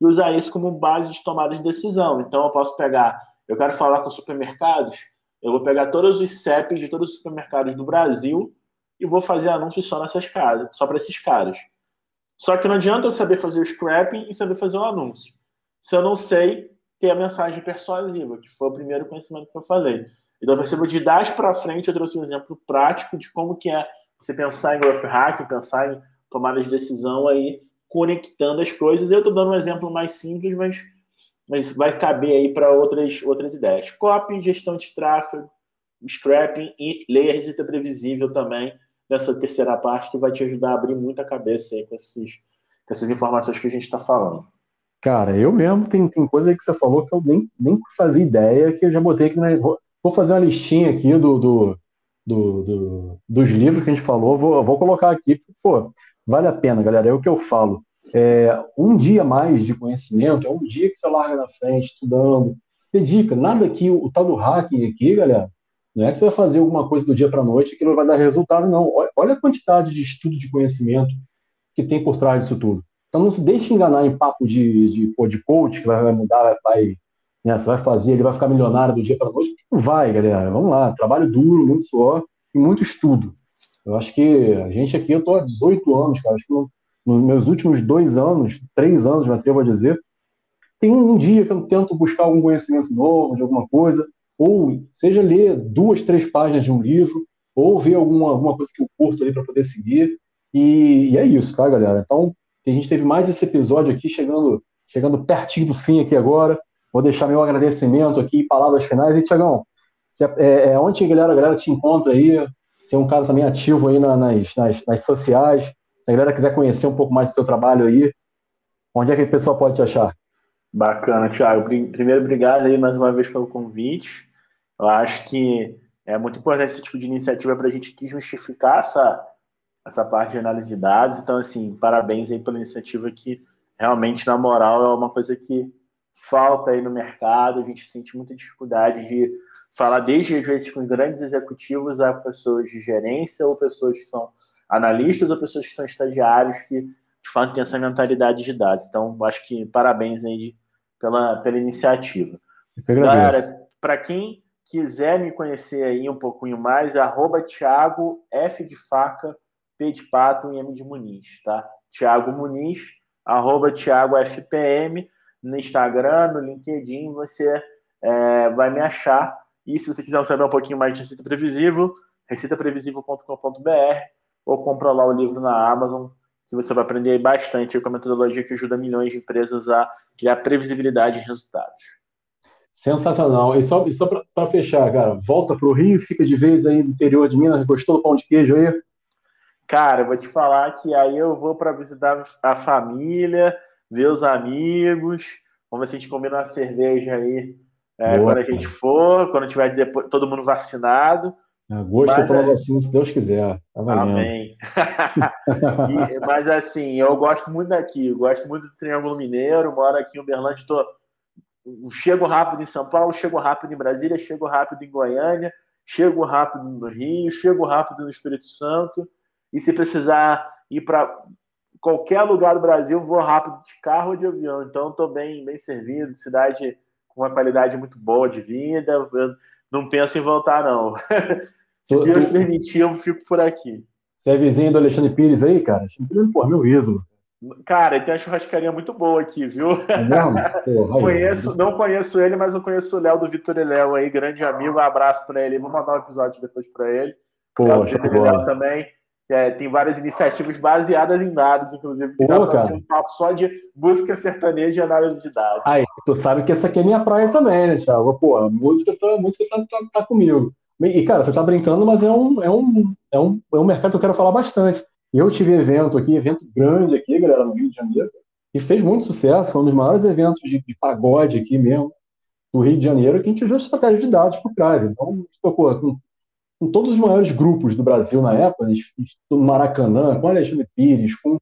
e usar isso como base de tomada de decisão. Então, eu posso pegar, eu quero falar com supermercados, eu vou pegar todos os CEPs de todos os supermercados do Brasil e vou fazer anúncios só nessas casas, só para esses caras. Só que não adianta eu saber fazer o scrapping e saber fazer o anúncio. Se eu não sei ter a mensagem persuasiva, que foi o primeiro conhecimento que eu falei. Então, percebo de idade para frente, eu trouxe um exemplo prático de como que é você pensar em growth hacking, pensar em tomada de decisão aí, conectando as coisas. Eu estou dando um exemplo mais simples, mas, mas vai caber aí para outras, outras ideias. Copy, gestão de tráfego, scrapping e a receita previsível também nessa terceira parte que vai te ajudar a abrir muita cabeça aí com, esses, com essas informações que a gente está falando. Cara, eu mesmo tem, tem coisa que você falou que eu nem, nem fazia ideia, que eu já botei aqui na. Vou, vou fazer uma listinha aqui do, do, do, do, dos livros que a gente falou, vou, vou colocar aqui, pô, vale a pena, galera. É o que eu falo. É, um dia mais de conhecimento é um dia que você larga na frente, estudando, se dedica. Nada que o, o tal do hacking aqui, galera, não é que você vai fazer alguma coisa do dia para a noite que não vai dar resultado, não. Olha a quantidade de estudo de conhecimento que tem por trás disso tudo. Então não se deixe enganar em papo de, de, de coach que vai mudar, vai, né, você vai fazer, ele vai ficar milionário do dia para a noite. Não vai, galera. Vamos lá. Trabalho duro, muito suor e muito estudo. Eu acho que a gente aqui, eu estou há 18 anos, cara. Acho que nos no meus últimos dois anos, três anos, me atrevo a dizer, tem um dia que eu tento buscar algum conhecimento novo de alguma coisa, ou seja ler duas, três páginas de um livro, ou ver alguma, alguma coisa que eu curto ali para poder seguir. E, e, é isso, tá, galera? Então, a gente teve mais esse episódio aqui, chegando, chegando pertinho do fim aqui agora. Vou deixar meu agradecimento aqui, palavras finais. E, Tiagão, é, é, onde a galera, a galera te encontra aí? Você é um cara também ativo aí na, nas, nas, nas, sociais. Se a galera quiser conhecer um pouco mais do teu trabalho aí, onde é que a pessoa pode te achar? Bacana, Thiago. Primeiro, obrigado aí mais uma vez pelo convite. Eu acho que é muito importante esse tipo de iniciativa para a gente desmistificar essa, essa parte de análise de dados. Então, assim, parabéns aí pela iniciativa que realmente, na moral, é uma coisa que falta aí no mercado. A gente sente muita dificuldade de falar desde às vezes com grandes executivos a pessoas de gerência ou pessoas que são analistas ou pessoas que são estagiários que de fato têm essa mentalidade de dados. Então, acho que parabéns aí pela, pela iniciativa. Galera, para quem quiser me conhecer aí um pouquinho mais, arroba Thiago F de faca, P de pato e M de Muniz, tá? Thiago Muniz, arroba Thiago FPM, no Instagram, no LinkedIn, você é, vai me achar. E se você quiser saber um pouquinho mais de receita previsível, receitaprevisível.com.br ou compra lá o livro na Amazon, que você vai aprender bastante com a metodologia que ajuda milhões de empresas a criar previsibilidade e resultados. Sensacional. E só, e só para fechar, cara, volta para o Rio, fica de vez aí no interior de Minas. Gostou do pão de queijo aí? Cara, eu vou te falar que aí eu vou para visitar a família, ver os amigos. Vamos ver se a gente combina uma cerveja aí é, quando a gente for, quando tiver depois, todo mundo vacinado. Agosto eu tomo é... vacina, se Deus quiser. Tá Amém. (laughs) e, mas assim, eu gosto muito daqui, eu gosto muito do Triângulo Mineiro, moro aqui em Uberlândia, estou chego rápido em São Paulo, chego rápido em Brasília, chego rápido em Goiânia, chego rápido no Rio, chego rápido no Espírito Santo. E se precisar ir para qualquer lugar do Brasil, vou rápido de carro ou de avião. Então, estou bem, bem servido, cidade com uma qualidade muito boa de vida. Eu não penso em voltar, não. (laughs) se Deus permitir, eu fico por aqui. Você é vizinho do Alexandre Pires aí, cara? Alexandre Pires, pô, meu ídolo. Cara, tem uma churrascaria muito boa aqui, viu? É (laughs) Porra, conheço, aí, não conheço ele, mas eu conheço o Léo do Vitor e Léo aí, grande amigo. Um abraço para ele. Vou mandar um episódio depois para ele. Poxa, é também. É, tem várias iniciativas baseadas em dados, inclusive, que Pô, cara. um papo só de música sertaneja e análise de dados. Aí, tu sabe que essa aqui é minha praia também, né, Thiago? Pô, a música tá, a música tá, tá, tá comigo. E, cara, você tá brincando, mas é um, é, um, é, um, é um mercado que eu quero falar bastante. Eu tive evento aqui, evento grande aqui, galera, no Rio de Janeiro, e fez muito sucesso, foi um dos maiores eventos de, de pagode aqui mesmo, do Rio de Janeiro, que a gente usou estratégia de dados por trás. Então, a gente tocou com com todos os maiores grupos do Brasil na época, a gente no Maracanã, com Alexandre Pires, com,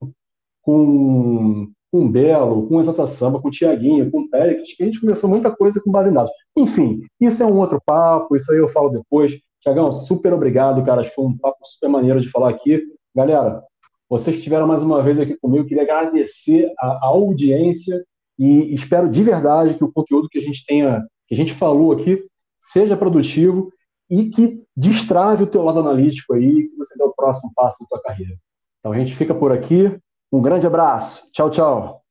com, com Belo, com Exata Samba, com Tiaguinho, com Péricles, que a gente começou muita coisa com base em dados. Enfim, isso é um outro papo, isso aí eu falo depois. Tiagão, super obrigado, cara. Acho que foi um papo super maneiro de falar aqui. Galera, vocês que estiveram mais uma vez aqui comigo, queria agradecer a, a audiência e espero de verdade que o conteúdo que a gente tenha, que a gente falou aqui, seja produtivo e que destrave o teu lado analítico aí, que você dê o próximo passo da tua carreira. Então a gente fica por aqui. Um grande abraço. Tchau, tchau.